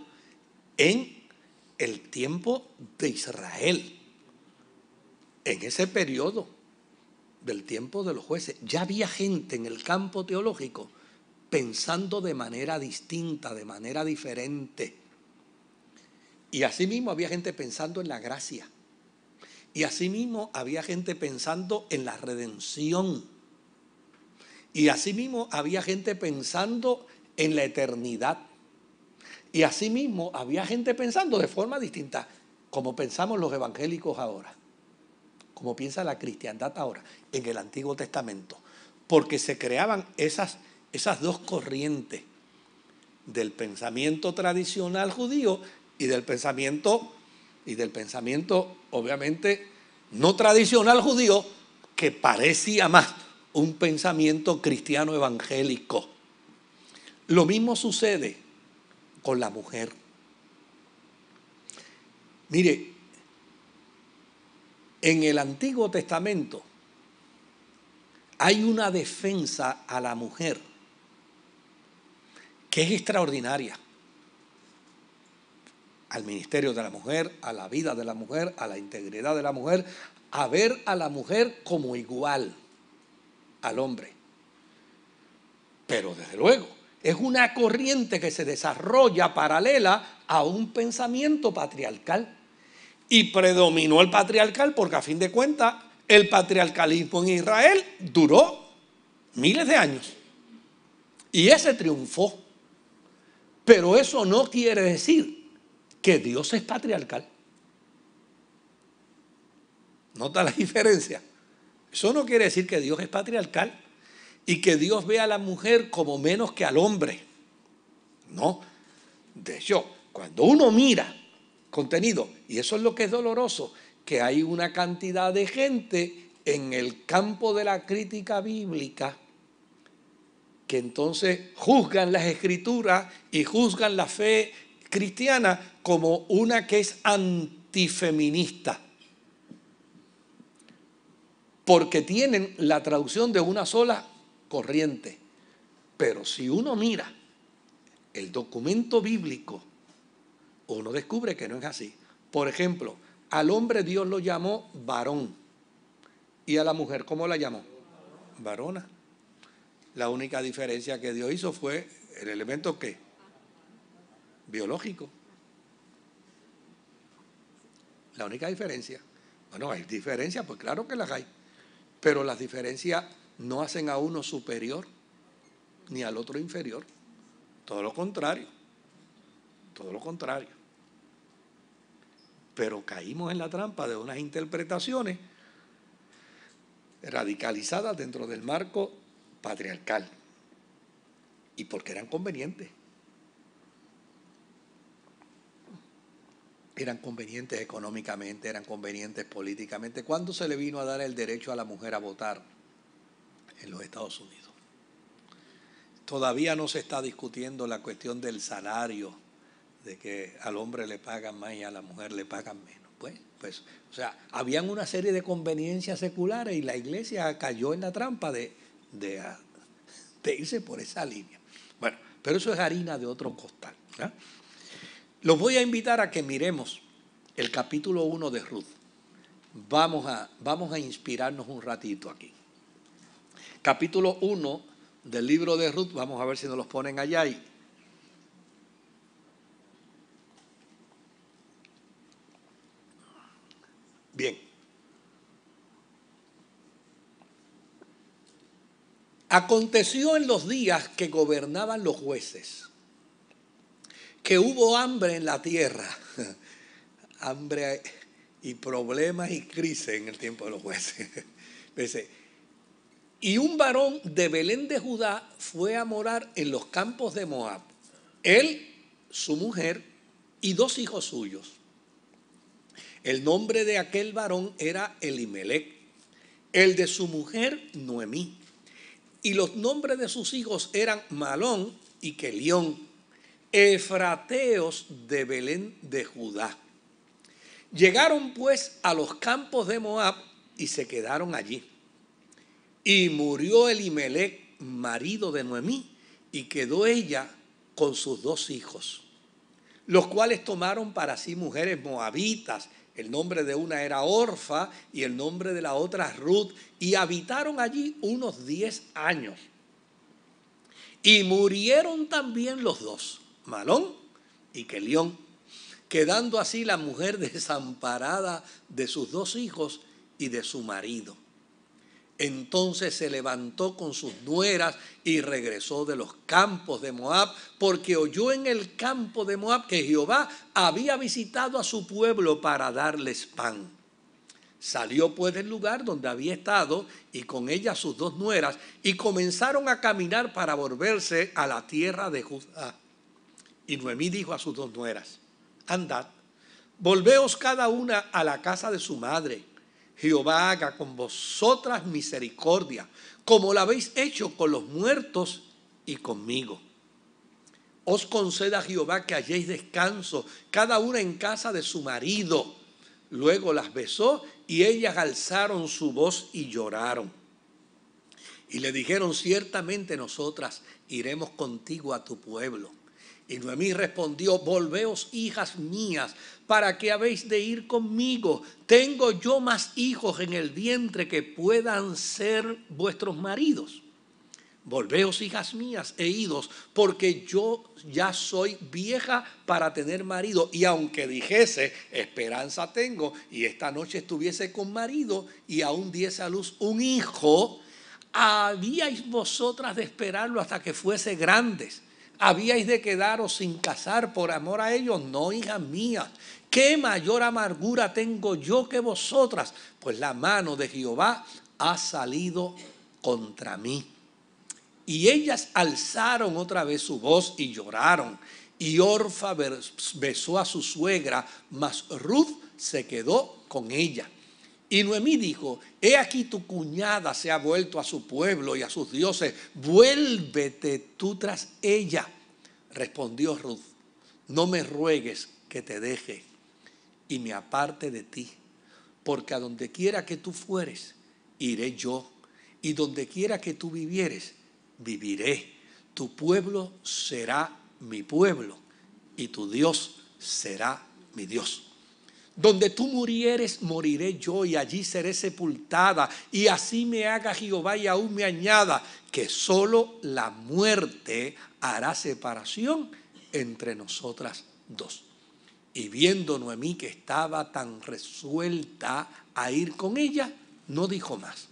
en el tiempo de Israel, en ese periodo del tiempo de los jueces, ya había gente en el campo teológico pensando de manera distinta, de manera diferente. Y asimismo había gente pensando en la gracia. Y asimismo había gente pensando en la redención. Y asimismo había gente pensando en la eternidad. Y asimismo había gente pensando de forma distinta, como pensamos los evangélicos ahora como piensa la cristiandad ahora, en el Antiguo Testamento, porque se creaban esas, esas dos corrientes del pensamiento tradicional judío y del pensamiento y del pensamiento obviamente no tradicional judío que parecía más un pensamiento cristiano evangélico. Lo mismo sucede con la mujer. Mire, en el Antiguo Testamento hay una defensa a la mujer que es extraordinaria. Al ministerio de la mujer, a la vida de la mujer, a la integridad de la mujer, a ver a la mujer como igual al hombre. Pero desde luego, es una corriente que se desarrolla paralela a un pensamiento patriarcal. Y predominó el patriarcal porque a fin de cuentas el patriarcalismo en Israel duró miles de años. Y ese triunfó. Pero eso no quiere decir que Dios es patriarcal. ¿Nota la diferencia? Eso no quiere decir que Dios es patriarcal y que Dios ve a la mujer como menos que al hombre. No. De hecho, cuando uno mira contenido. Y eso es lo que es doloroso, que hay una cantidad de gente en el campo de la crítica bíblica que entonces juzgan las escrituras y juzgan la fe cristiana como una que es antifeminista. Porque tienen la traducción de una sola corriente. Pero si uno mira el documento bíblico uno descubre que no es así. Por ejemplo, al hombre Dios lo llamó varón. ¿Y a la mujer cómo la llamó? Varona. La única diferencia que Dios hizo fue el elemento que biológico. La única diferencia. Bueno, hay diferencias, pues claro que las hay. Pero las diferencias no hacen a uno superior ni al otro inferior. Todo lo contrario. Todo lo contrario. Pero caímos en la trampa de unas interpretaciones radicalizadas dentro del marco patriarcal. Y porque eran convenientes. Eran convenientes económicamente, eran convenientes políticamente. ¿Cuándo se le vino a dar el derecho a la mujer a votar en los Estados Unidos? Todavía no se está discutiendo la cuestión del salario de que al hombre le pagan más y a la mujer le pagan menos. Pues, pues, o sea, habían una serie de conveniencias seculares y la iglesia cayó en la trampa de, de, irse por esa línea. Bueno, pero eso es harina de otro costal. Los voy a invitar a que miremos el capítulo 1 de Ruth. Vamos a, vamos a inspirarnos un ratito aquí. Capítulo 1 del libro de Ruth, vamos a ver si nos los ponen allá y Bien. Aconteció en los días que gobernaban los jueces, que hubo hambre en la tierra, hambre y problemas y crisis en el tiempo de los jueces. y un varón de Belén de Judá fue a morar en los campos de Moab. Él, su mujer y dos hijos suyos. El nombre de aquel varón era Elimelech el de su mujer Noemí. Y los nombres de sus hijos eran Malón y Kelión, efrateos de Belén de Judá. Llegaron pues a los campos de Moab y se quedaron allí. Y murió Elimelech, marido de Noemí, y quedó ella con sus dos hijos, los cuales tomaron para sí mujeres moabitas. El nombre de una era Orfa y el nombre de la otra Ruth, y habitaron allí unos diez años. Y murieron también los dos, Malón y Kelión, quedando así la mujer desamparada de sus dos hijos y de su marido. Entonces se levantó con sus nueras y regresó de los campos de Moab, porque oyó en el campo de Moab que Jehová había visitado a su pueblo para darles pan. Salió pues del lugar donde había estado y con ella sus dos nueras y comenzaron a caminar para volverse a la tierra de Judá. Y Noemí dijo a sus dos nueras, andad, volveos cada una a la casa de su madre Jehová haga con vosotras misericordia, como la habéis hecho con los muertos y conmigo. Os conceda Jehová que halléis descanso, cada una en casa de su marido. Luego las besó y ellas alzaron su voz y lloraron. Y le dijeron, ciertamente nosotras iremos contigo a tu pueblo. Y Noemí respondió, volveos hijas mías, ¿para qué habéis de ir conmigo? Tengo yo más hijos en el vientre que puedan ser vuestros maridos. Volveos hijas mías e idos, porque yo ya soy vieja para tener marido. Y aunque dijese, esperanza tengo, y esta noche estuviese con marido, y aún diese a luz un hijo, habíais vosotras de esperarlo hasta que fuese grandes ¿Habíais de quedaros sin casar por amor a ellos? No, hijas mías. ¿Qué mayor amargura tengo yo que vosotras? Pues la mano de Jehová ha salido contra mí. Y ellas alzaron otra vez su voz y lloraron. Y Orfa besó a su suegra, mas Ruth se quedó con ella. Y Noemí dijo, he aquí tu cuñada se ha vuelto a su pueblo y a sus dioses, vuélvete tú tras ella. Respondió Ruth, no me ruegues que te deje y me aparte de ti, porque a donde quiera que tú fueres, iré yo, y donde quiera que tú vivieres, viviré. Tu pueblo será mi pueblo, y tu Dios será mi Dios. Donde tú murieres, moriré yo y allí seré sepultada. Y así me haga Jehová y aún me añada que solo la muerte hará separación entre nosotras dos. Y viendo Noemí que estaba tan resuelta a ir con ella, no dijo más.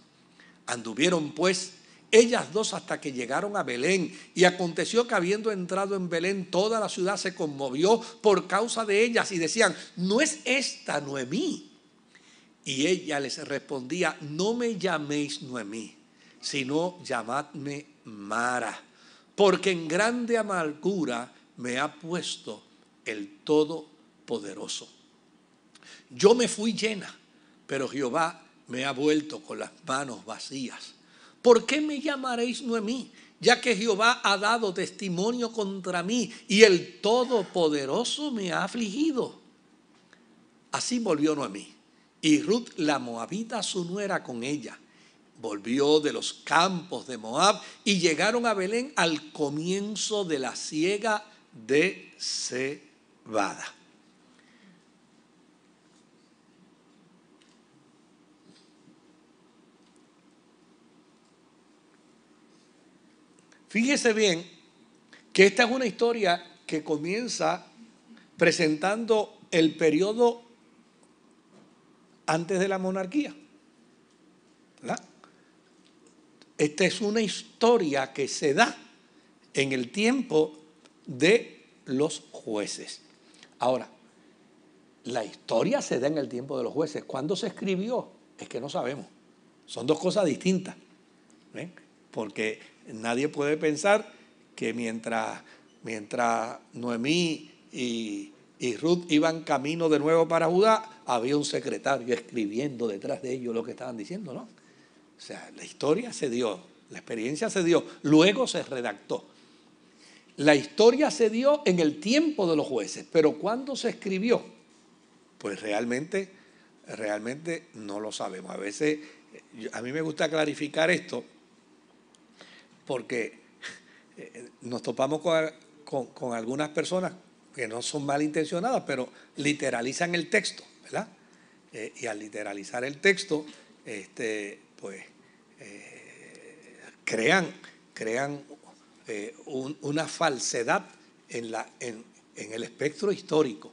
Anduvieron pues ellas dos hasta que llegaron a Belén. Y aconteció que habiendo entrado en Belén, toda la ciudad se conmovió por causa de ellas y decían, ¿no es esta Noemí? Y ella les respondía, no me llaméis Noemí, sino llamadme Mara, porque en grande amargura me ha puesto el Todopoderoso. Yo me fui llena, pero Jehová me ha vuelto con las manos vacías. ¿Por qué me llamaréis Noemí? Ya que Jehová ha dado testimonio contra mí y el Todopoderoso me ha afligido. Así volvió Noemí. Y Ruth la Moabita, su nuera, con ella. Volvió de los campos de Moab y llegaron a Belén al comienzo de la siega de cebada. Fíjese bien que esta es una historia que comienza presentando el periodo antes de la monarquía. Esta es una historia que se da en el tiempo de los jueces. Ahora, la historia se da en el tiempo de los jueces. ¿Cuándo se escribió? Es que no sabemos. Son dos cosas distintas. Porque Nadie puede pensar que mientras, mientras Noemí y, y Ruth iban camino de nuevo para Judá, había un secretario escribiendo detrás de ellos lo que estaban diciendo, ¿no? O sea, la historia se dio, la experiencia se dio, luego se redactó. La historia se dio en el tiempo de los jueces, pero ¿cuándo se escribió? Pues realmente, realmente no lo sabemos. A veces, a mí me gusta clarificar esto porque eh, nos topamos con, algunas personas que no son malintencionadas, pero literalizan el texto, ¿verdad? Eh, y al literalizar el texto, este, pues eh, crean, crean una falsedad en, la, en, el espectro histórico.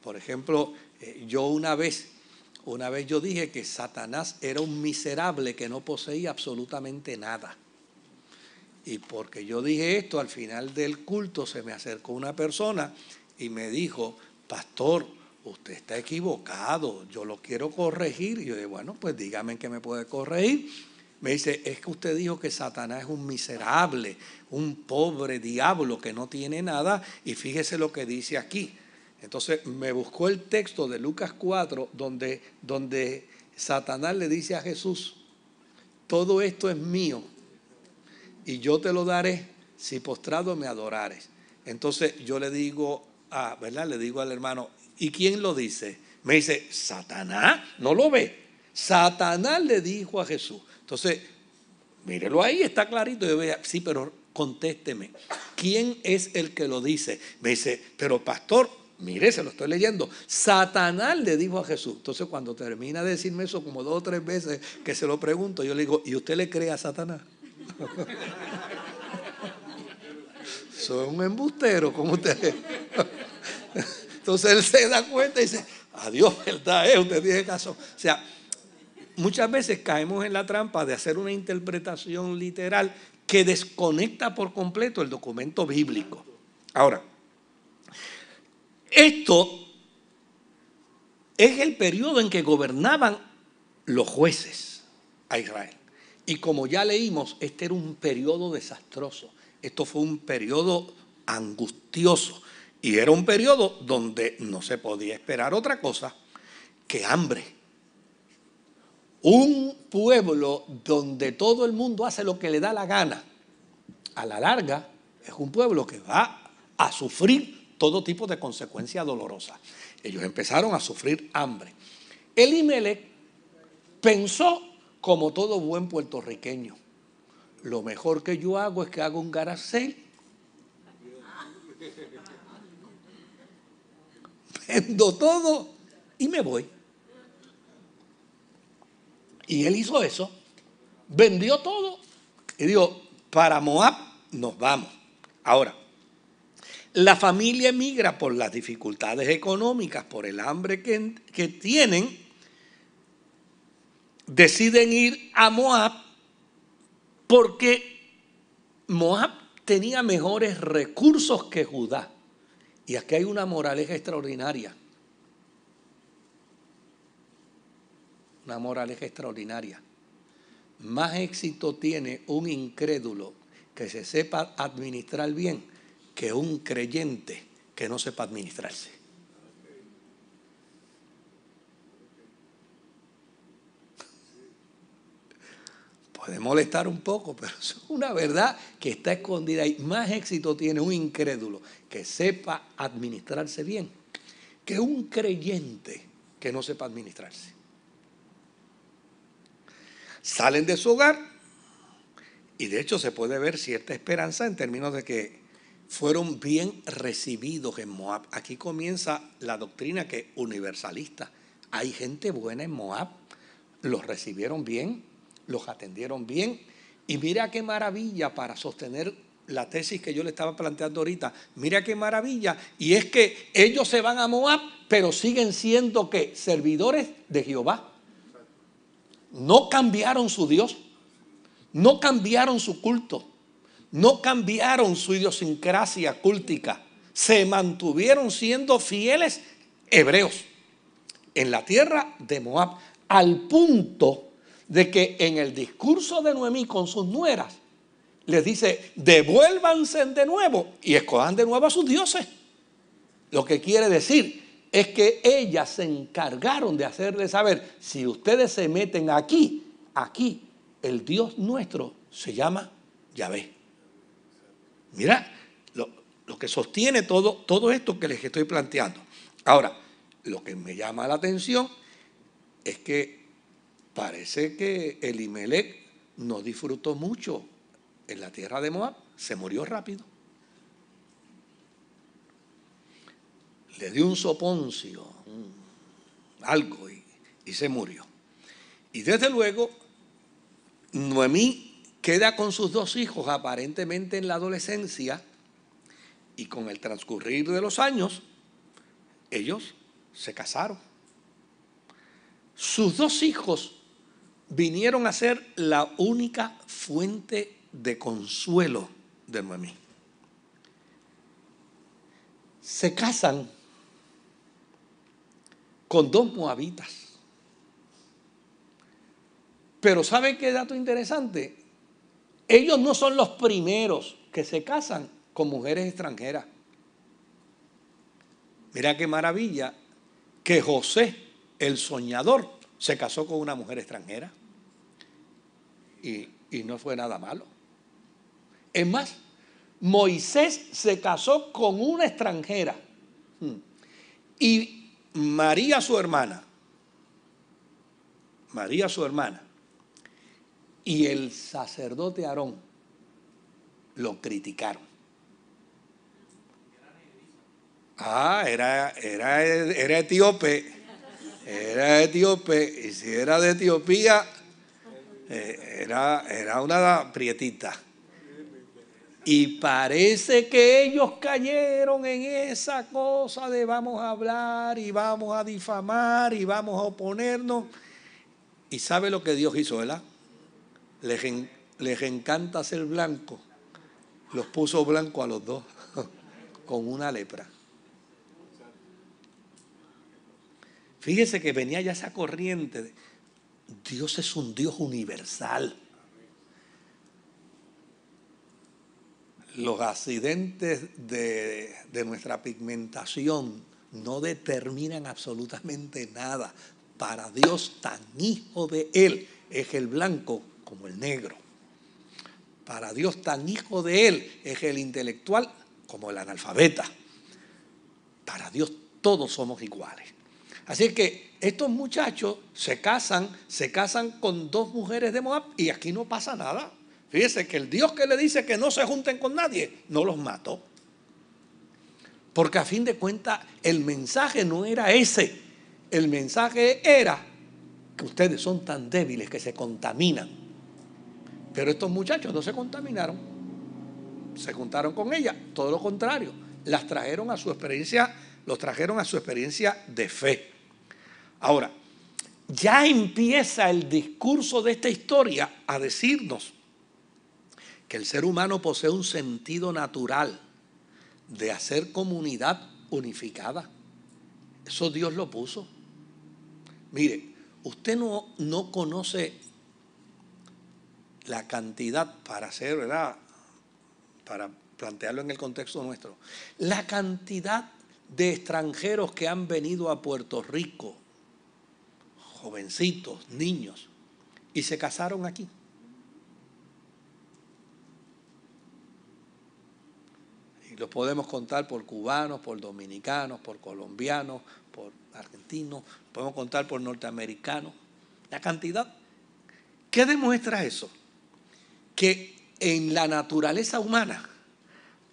por ejemplo, yo una vez, una vez yo dije que Satanás era un miserable que no poseía absolutamente nada. Y porque yo dije esto, al final del culto se me acercó una persona y me dijo, pastor, usted está equivocado, yo lo quiero corregir. Y yo dije, bueno, pues dígame que me puede corregir. Me dice, es que usted dijo que Satanás es un miserable, un pobre diablo que no tiene nada. Y fíjese lo que dice aquí. Entonces me buscó el texto de Lucas 4, donde, donde Satanás le dice a Jesús, todo esto es mío y yo te lo daré si postrado me adorares. Entonces yo le digo, ¿verdad? Le digo al hermano, ¿y quién lo dice? Me dice, Satanás, no lo ve. Satanás le dijo a Jesús. Entonces, mírelo ahí, está clarito. Yo vea, sí, pero contésteme. ¿Quién es el que lo dice? Me dice, pero pastor, mire, se lo estoy leyendo. Satanás le dijo a Jesús. Entonces, cuando termina de decirme eso como dos o tres veces que se lo pregunto, yo le digo, ¿y usted le cree a Satanás? Soy un embustero como usted. Entonces él se da cuenta y dice, adiós, verdad, eh, usted tiene caso. O sea, muchas veces caemos en la trampa de hacer una interpretación literal que desconecta por completo el documento bíblico. Ahora, esto es el periodo en que gobernaban los jueces a Israel. Y como ya leímos, este era un periodo desastroso. Esto fue un periodo angustioso. Y era un periodo donde no se podía esperar otra cosa que hambre. Un pueblo donde todo el mundo hace lo que le da la gana. A la larga es un pueblo que va a sufrir todo tipo de consecuencias dolorosas. Ellos empezaron a sufrir hambre. Elimelech pensó como todo buen puertorriqueño. Lo mejor que yo hago es que hago un garacel. Vendo todo y me voy. Y él hizo eso. Vendió todo. Y dijo, para Moab nos vamos. Ahora, la familia emigra por las dificultades económicas, por el hambre que, que tienen deciden ir a Moab porque Moab tenía mejores recursos que Judá. Y aquí hay una moraleja extraordinaria. Una moraleja extraordinaria. Más éxito tiene un incrédulo que se sepa administrar bien que un creyente que no sepa administrarse. Puede molestar un poco, pero es una verdad que está escondida y más éxito tiene un incrédulo que sepa administrarse bien que un creyente que no sepa administrarse. Salen de su hogar y de hecho se puede ver cierta esperanza en términos de que fueron bien recibidos en Moab. Aquí comienza la doctrina que es universalista. Hay gente buena en Moab, los recibieron bien, los atendieron bien. Y mira qué maravilla para sostener la tesis que yo le estaba planteando ahorita. Mira qué maravilla. Y es que ellos se van a Moab, pero siguen siendo que servidores de Jehová. No cambiaron su Dios. No cambiaron su culto. No cambiaron su idiosincrasia cultica. Se mantuvieron siendo fieles hebreos en la tierra de Moab. Al punto de que en el discurso de Noemí con sus nueras, les dice, devuélvanse de nuevo y escojan de nuevo a sus dioses. Lo que quiere decir es que ellas se encargaron de hacerles saber, si ustedes se meten aquí, aquí el Dios nuestro se llama Yahvé. Mira lo, lo que sostiene todo, todo esto que les estoy planteando. Ahora, lo que me llama la atención es que parece que Elimelech no disfrutó mucho en la tierra de Moab, se murió rápido. Le dio un soponcio, algo, y, y se murió. Y desde luego, Noemí queda con sus dos hijos aparentemente en la adolescencia y con el transcurrir de los años, ellos se casaron. Sus dos hijos vinieron a ser la única fuente de consuelo de Noemí. Se casan con dos moabitas. Pero ¿saben qué dato interesante? Ellos no son los primeros que se casan con mujeres extranjeras. Mira qué maravilla que José, el soñador, se casó con una mujer extranjera. Y, no fue nada malo. Es más, Moisés se casó con una extranjera. Hmm. Y María su hermana, María su hermana, y el sacerdote Aarón lo criticaron. Ah, era, era, era etíope. Era etíope. Y si era de Etiopía, eh, era, era una prietita. Y parece que ellos cayeron en esa cosa de vamos a hablar y vamos a difamar y vamos a oponernos. Y sabe lo que Dios hizo, ¿verdad? Les, les encanta ser blanco. Los puso blanco a los dos con una lepra. Fíjese que venía ya esa corriente. Dios es un Dios universal. Los accidentes de, de nuestra pigmentación no determinan absolutamente nada. Para Dios, tan hijo de Él es el blanco como el negro. Para Dios, tan hijo de Él es el intelectual como el analfabeta. Para Dios, todos somos iguales. Así que estos muchachos se casan, se casan con dos mujeres de Moab y aquí no pasa nada. Fíjese que el Dios que le dice que no se junten con nadie, no los mató. Porque a fin de cuentas el mensaje no era ese. El mensaje era que ustedes son tan débiles que se contaminan. Pero estos muchachos no se contaminaron. Se juntaron con ella. Todo lo contrario. Las trajeron a su experiencia, los trajeron a su experiencia de fe. Ahora, ya empieza el discurso de esta historia a decirnos que el ser humano posee un sentido natural de hacer comunidad unificada. Eso Dios lo puso. Mire, usted no, no conoce la cantidad para hacer, ¿verdad? Para plantearlo en el contexto nuestro. La cantidad de extranjeros que han venido a Puerto Rico jovencitos, niños, y se casaron aquí. Y los podemos contar por cubanos, por dominicanos, por colombianos, por argentinos, podemos contar por norteamericanos. La cantidad. ¿Qué demuestra eso? Que en la naturaleza humana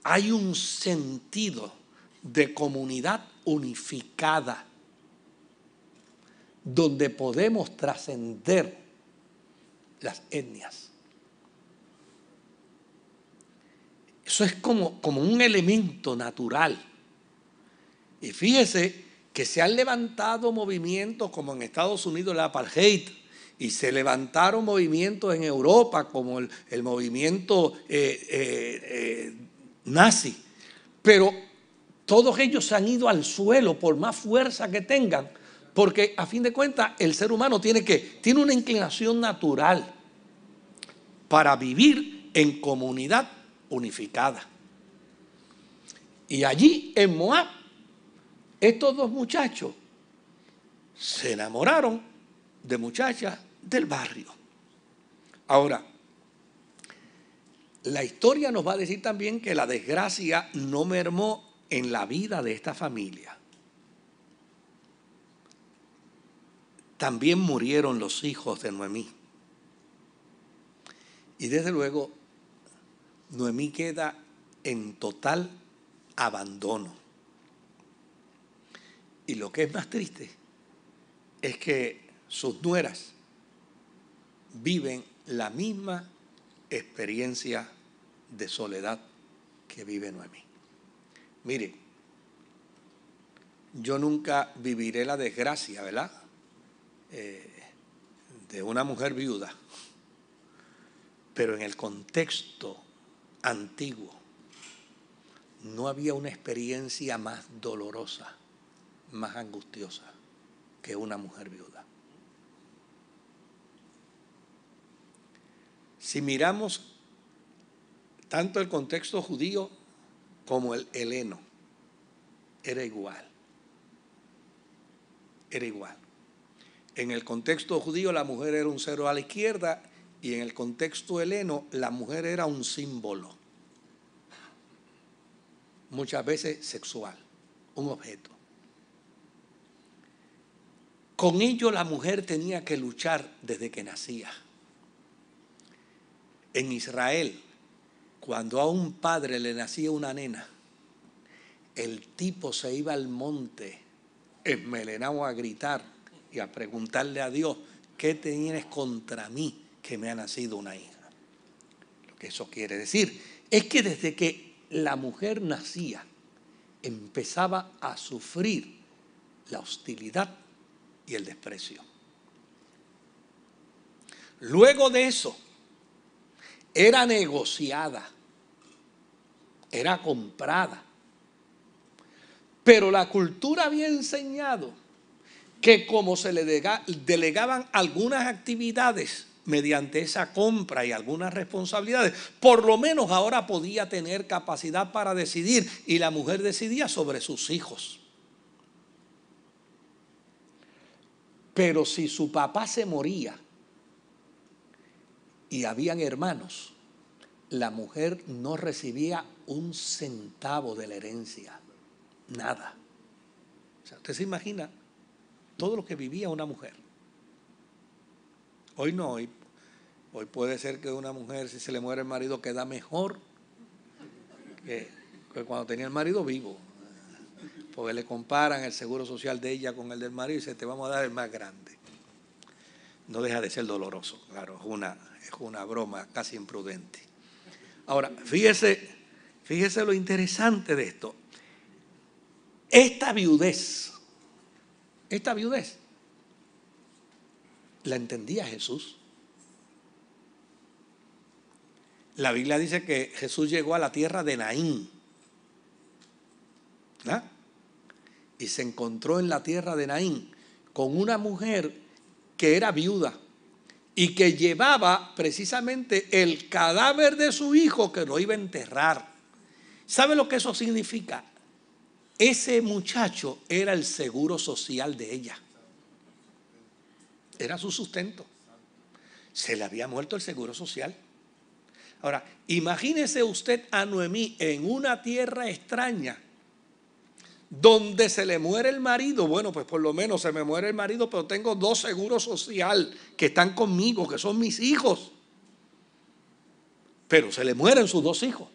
hay un sentido de comunidad unificada donde podemos trascender las etnias. Eso es como, como un elemento natural. Y fíjese que se han levantado movimientos como en Estados Unidos la apartheid, y se levantaron movimientos en Europa como el, movimiento eh, eh, eh, nazi, pero todos ellos se han ido al suelo por más fuerza que tengan, porque a fin de cuentas el ser humano tiene que tiene una inclinación natural para vivir en comunidad unificada. Y allí en Moab estos dos muchachos se enamoraron de muchachas del barrio. Ahora, la historia nos va a decir también que la desgracia no mermó en la vida de esta familia. También murieron los hijos de Noemí. Y desde luego, Noemí queda en total abandono. Y lo que es más triste es que sus nueras viven la misma experiencia de soledad que vive Noemí. Mire, yo nunca viviré la desgracia, ¿verdad? Eh, de una mujer viuda, pero en el contexto antiguo no había una experiencia más dolorosa, más angustiosa que una mujer viuda. Si miramos tanto el contexto judío como el heleno, era igual. Era igual. En el contexto judío la mujer era un cero a la izquierda y en el contexto heleno la mujer era un símbolo. Muchas veces sexual, un objeto. Con ello la mujer tenía que luchar desde que nacía. En Israel, cuando a un padre le nacía una nena, el tipo se iba al monte, esmelenado a gritar y a preguntarle a Dios, ¿qué tienes contra mí que me ha nacido una hija? Lo que eso quiere decir es que desde que la mujer nacía, empezaba a sufrir la hostilidad y el desprecio. Luego de eso, era negociada, era comprada. Pero la cultura había enseñado que como se le delegaban algunas actividades mediante esa compra y algunas responsabilidades, por lo menos ahora podía tener capacidad para decidir y la mujer decidía sobre sus hijos. Pero si su papá se moría, y habían hermanos, la mujer no recibía un centavo de la herencia, nada. O sea, usted se imagina todo lo que vivía una mujer. Hoy no, hoy, hoy puede ser que una mujer, si se le muere el marido, queda mejor que, que cuando tenía el marido vivo. Porque le comparan el seguro social de ella con el del marido y se te vamos a dar el más grande. No deja de ser doloroso, claro, es una, es una broma casi imprudente. Ahora, fíjese, fíjese lo interesante de esto. Esta viudez, esta viudez, la entendía Jesús. La Biblia dice que Jesús llegó a la tierra de Naín. Y se encontró en la tierra de Naín con una mujer que era viuda y que llevaba precisamente el cadáver de su hijo que lo iba a enterrar. ¿Sabe lo que eso significa? Ese muchacho era el seguro social de ella. Era su sustento. Se le había muerto el seguro social. Ahora, imagínese usted a Noemí en una tierra extraña donde se le muere el marido, bueno, pues por lo menos se me muere el marido, pero tengo dos seguros social que están conmigo, que son mis hijos. Pero se le mueren sus dos hijos.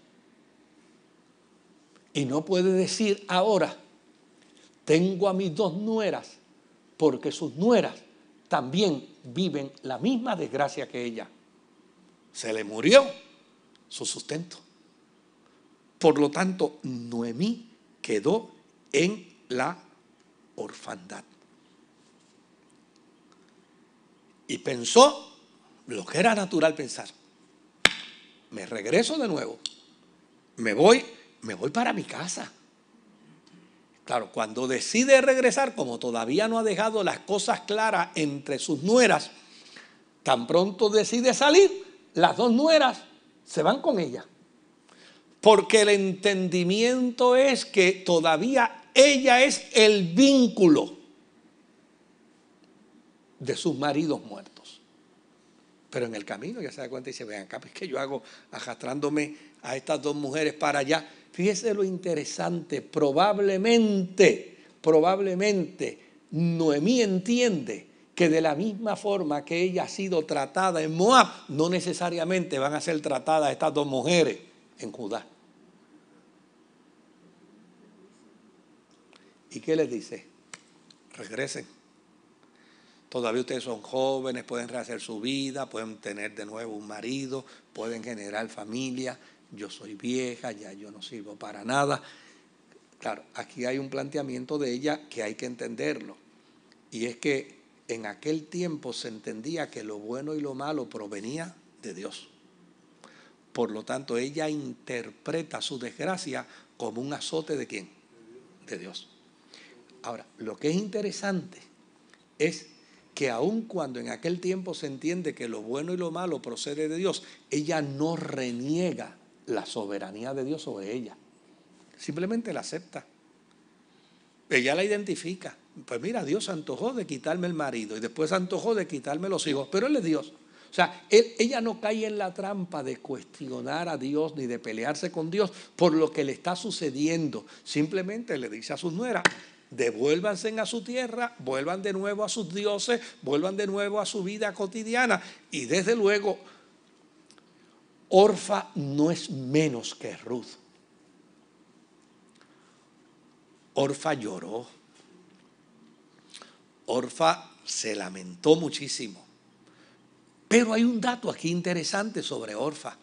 Y no puede decir ahora, tengo a mis dos nueras, porque sus nueras también viven la misma desgracia que ella. Se le murió su sustento. Por lo tanto, Noemí quedó en la orfandad. Y pensó lo que era natural pensar. Me regreso de nuevo. Me voy, me voy para mi casa. Claro, cuando decide regresar, como todavía no ha dejado las cosas claras entre sus nueras, tan pronto decide salir, las dos nueras se van con ella. Porque el entendimiento es que todavía ella es el vínculo de sus maridos muertos. Pero en el camino ya se da cuenta y dice, vean acá, es que yo hago arrastrándome a estas dos mujeres para allá. Fíjese lo interesante, probablemente, probablemente Noemí entiende que de la misma forma que ella ha sido tratada en Moab, no necesariamente van a ser tratadas estas dos mujeres en Judá. ¿Y qué les dice? Regresen. Todavía ustedes son jóvenes, pueden rehacer su vida, pueden tener de nuevo un marido, pueden generar familia. Yo soy vieja, ya yo no sirvo para nada. Claro, aquí hay un planteamiento de ella que hay que entenderlo. Y es que en aquel tiempo se entendía que lo bueno y lo malo provenía de Dios. Por lo tanto, ella interpreta su desgracia como un azote de quién? De Dios. Ahora, lo que es interesante es que aun cuando en aquel tiempo se entiende que lo bueno y lo malo procede de Dios, ella no reniega la soberanía de Dios sobre ella. Simplemente la acepta. Ella la identifica. Pues mira, Dios antojó de quitarme el marido y después antojó de quitarme los hijos, pero Él es Dios. O sea, ella no cae en la trampa de cuestionar a Dios ni de pelearse con Dios por lo que le está sucediendo. Simplemente le dice a sus nueras, devuélvanse a su tierra, vuelvan de nuevo a sus dioses, vuelvan de nuevo a su vida cotidiana. Y desde luego, Orfa no es menos que Ruth. Orfa lloró. Orfa se lamentó muchísimo. Pero hay un dato aquí interesante sobre Orfa.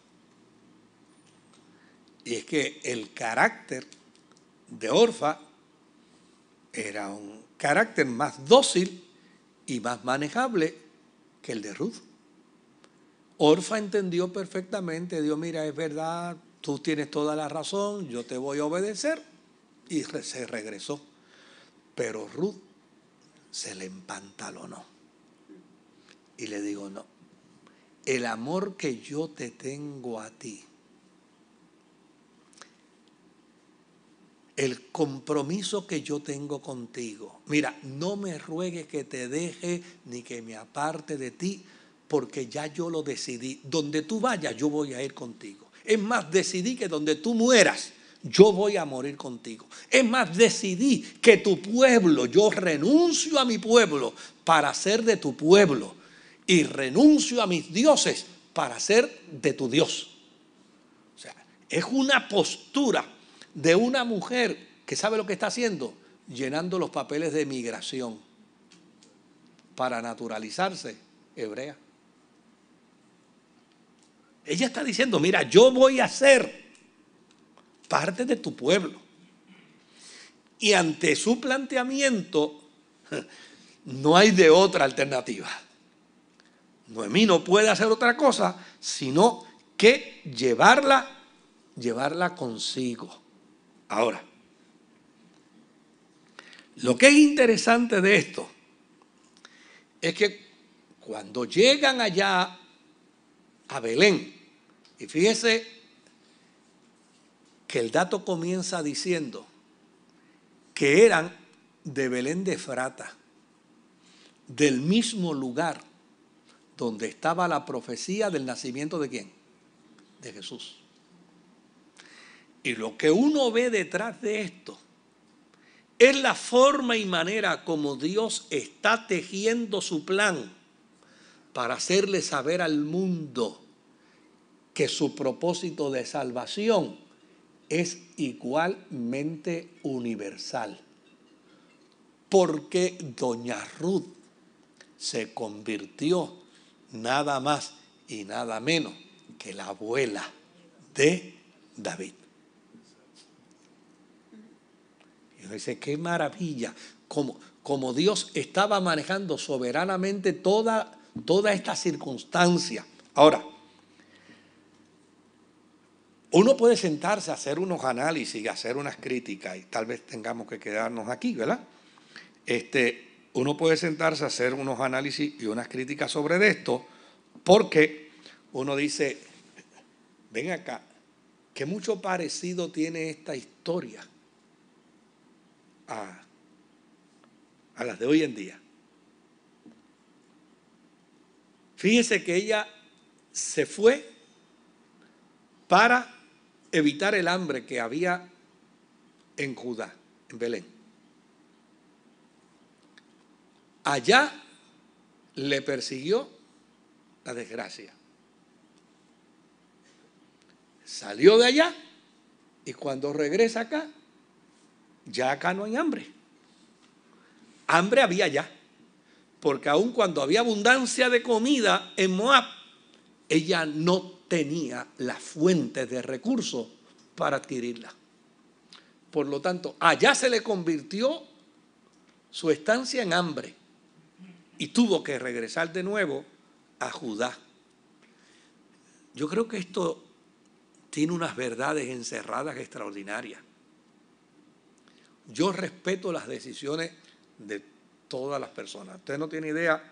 Y es que el carácter de Orfa era un carácter más dócil y más manejable que el de Ruth. Orfa entendió perfectamente, Dios, mira, es verdad, tú tienes toda la razón, yo te voy a obedecer, y se regresó. Pero Ruth se le empantalonó. Y le digo, no, el amor que yo te tengo a ti el compromiso que yo tengo contigo. Mira, no me ruegues que te deje ni que me aparte de ti, porque ya yo lo decidí. Donde tú vayas, yo voy a ir contigo. Es más, decidí que donde tú mueras, yo voy a morir contigo. Es más, decidí que tu pueblo, yo renuncio a mi pueblo para ser de tu pueblo y renuncio a mis dioses para ser de tu Dios. O sea, es una postura de una mujer que sabe lo que está haciendo, llenando los papeles de migración para naturalizarse hebrea. Ella está diciendo, mira, yo voy a ser parte de tu pueblo. Y ante su planteamiento, no hay de otra alternativa. Noemí no puede hacer otra cosa sino que llevarla, llevarla consigo. Ahora, lo que es interesante de esto es que cuando llegan allá a Belén, y fíjese que el dato comienza diciendo que eran de Belén de Frata, del mismo lugar donde estaba la profecía del nacimiento de quién? De Jesús. Y lo que uno ve detrás de esto es la forma y manera como Dios está tejiendo su plan para hacerle saber al mundo que su propósito de salvación es igualmente universal. Porque doña Ruth se convirtió nada más y nada menos que la abuela de David. Y uno dice, qué maravilla, como, como Dios estaba manejando soberanamente toda, toda esta circunstancia. Ahora, uno puede sentarse a hacer unos análisis, y hacer unas críticas, y tal vez tengamos que quedarnos aquí, ¿verdad? Este, uno puede sentarse a hacer unos análisis y unas críticas sobre esto, porque uno dice, ven acá, que mucho parecido tiene esta historia a, las de hoy en día. Fíjese que ella se fue para evitar el hambre que había en Judá, en Belén. Allá le persiguió la desgracia. Salió de allá y cuando regresa acá, ya acá no hay hambre. Hambre había ya, porque aun cuando había abundancia de comida en Moab, ella no tenía la fuente de recursos para adquirirla. Por lo tanto, allá se le convirtió su estancia en hambre y tuvo que regresar de nuevo a Judá. Yo creo que esto tiene unas verdades encerradas extraordinarias. Yo respeto las decisiones de todas las personas. Usted no tiene idea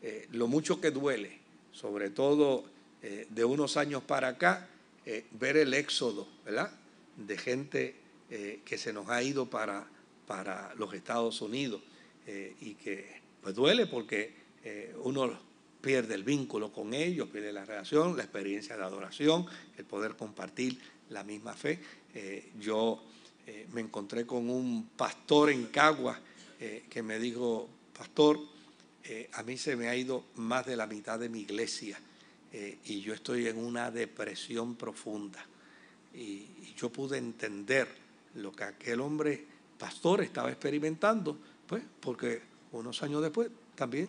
eh, lo mucho que duele, sobre todo eh, de unos años para acá, eh, ver el éxodo, ¿verdad? De gente que se nos ha ido para, para los Estados Unidos y que pues duele porque uno pierde el vínculo con ellos, pierde la relación, la experiencia de adoración, el poder compartir la misma fe. yo me encontré con un pastor en Cagua eh, que me dijo, pastor, eh, a mí se me ha ido más de la mitad de mi iglesia y yo estoy en una depresión profunda. Y, y, yo pude entender lo que aquel hombre pastor estaba experimentando, pues porque unos años después también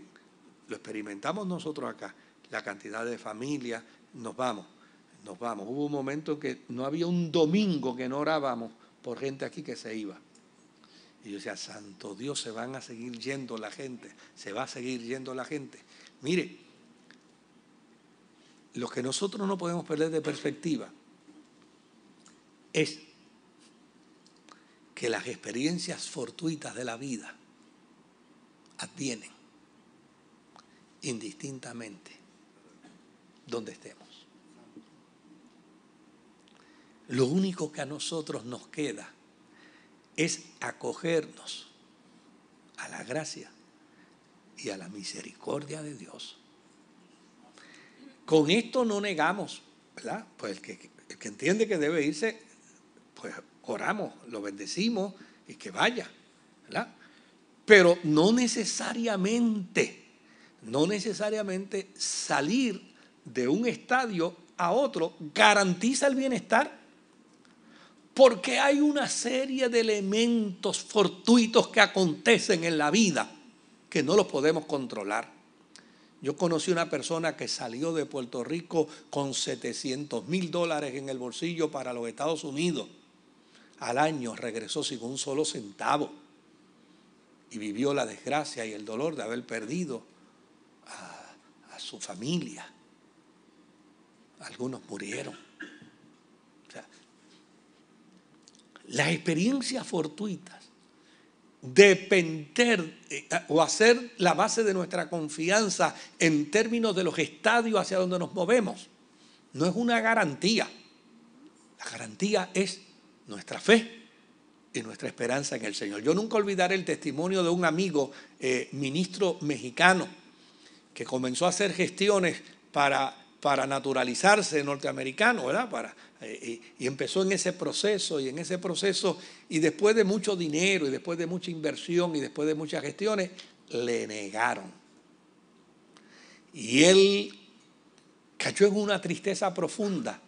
lo experimentamos nosotros acá, la cantidad de familias, nos vamos, nos vamos. Hubo un momento en que no había un domingo que no orábamos por gente aquí que se iba. Y yo decía, santo Dios, se van a seguir yendo la gente, se va a seguir yendo la gente. Mire, lo que nosotros no podemos perder de perspectiva es que las experiencias fortuitas de la vida advienen indistintamente donde estemos. Lo único que a nosotros nos queda es acogernos a la gracia y a la misericordia de Dios. Con esto no negamos, ¿verdad? Pues el que, el que entiende que debe irse, pues oramos, lo bendecimos y que vaya, ¿verdad? Pero no necesariamente, no necesariamente salir de un estadio a otro garantiza el bienestar porque hay una serie de elementos fortuitos que acontecen en la vida que no los podemos controlar. Yo conocí una persona que salió de Puerto Rico con 700 mil dólares en el bolsillo para los Estados Unidos. Al año regresó sin un solo centavo y vivió la desgracia y el dolor de haber perdido a, a su familia. Algunos murieron. Las experiencias fortuitas, depender eh, o hacer la base de nuestra confianza en términos de los estadios hacia donde nos movemos, no es una garantía. La garantía es nuestra fe y nuestra esperanza en el Señor. Yo nunca olvidaré el testimonio de un amigo eh, ministro mexicano que comenzó a hacer gestiones para, para naturalizarse norteamericano, ¿verdad? Para, eh, y, empezó en ese proceso y en ese proceso, y después de mucho dinero y después de mucha inversión y después de muchas gestiones, le negaron. Y él cayó en una tristeza profunda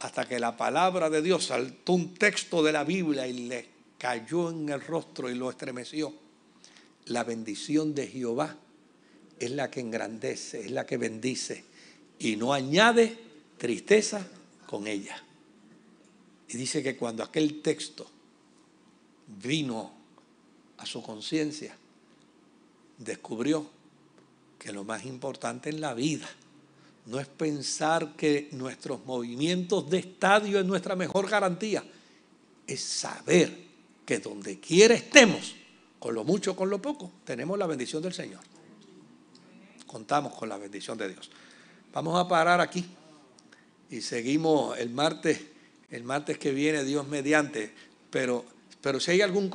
hasta que la palabra de Dios saltó un texto de la Biblia y le cayó en el rostro y lo estremeció. La bendición de Jehová es la que engrandece, es la que bendice y no añade tristeza con ella. Y dice que cuando aquel texto vino a su conciencia, descubrió que lo más importante en la vida no es pensar que nuestros movimientos de estadio es nuestra mejor garantía, es saber que donde quiera estemos, con lo mucho, con lo poco, tenemos la bendición del Señor. Contamos con la bendición de Dios. Vamos a parar aquí y seguimos el martes, el martes que viene, Dios mediante. Pero, pero si hay algún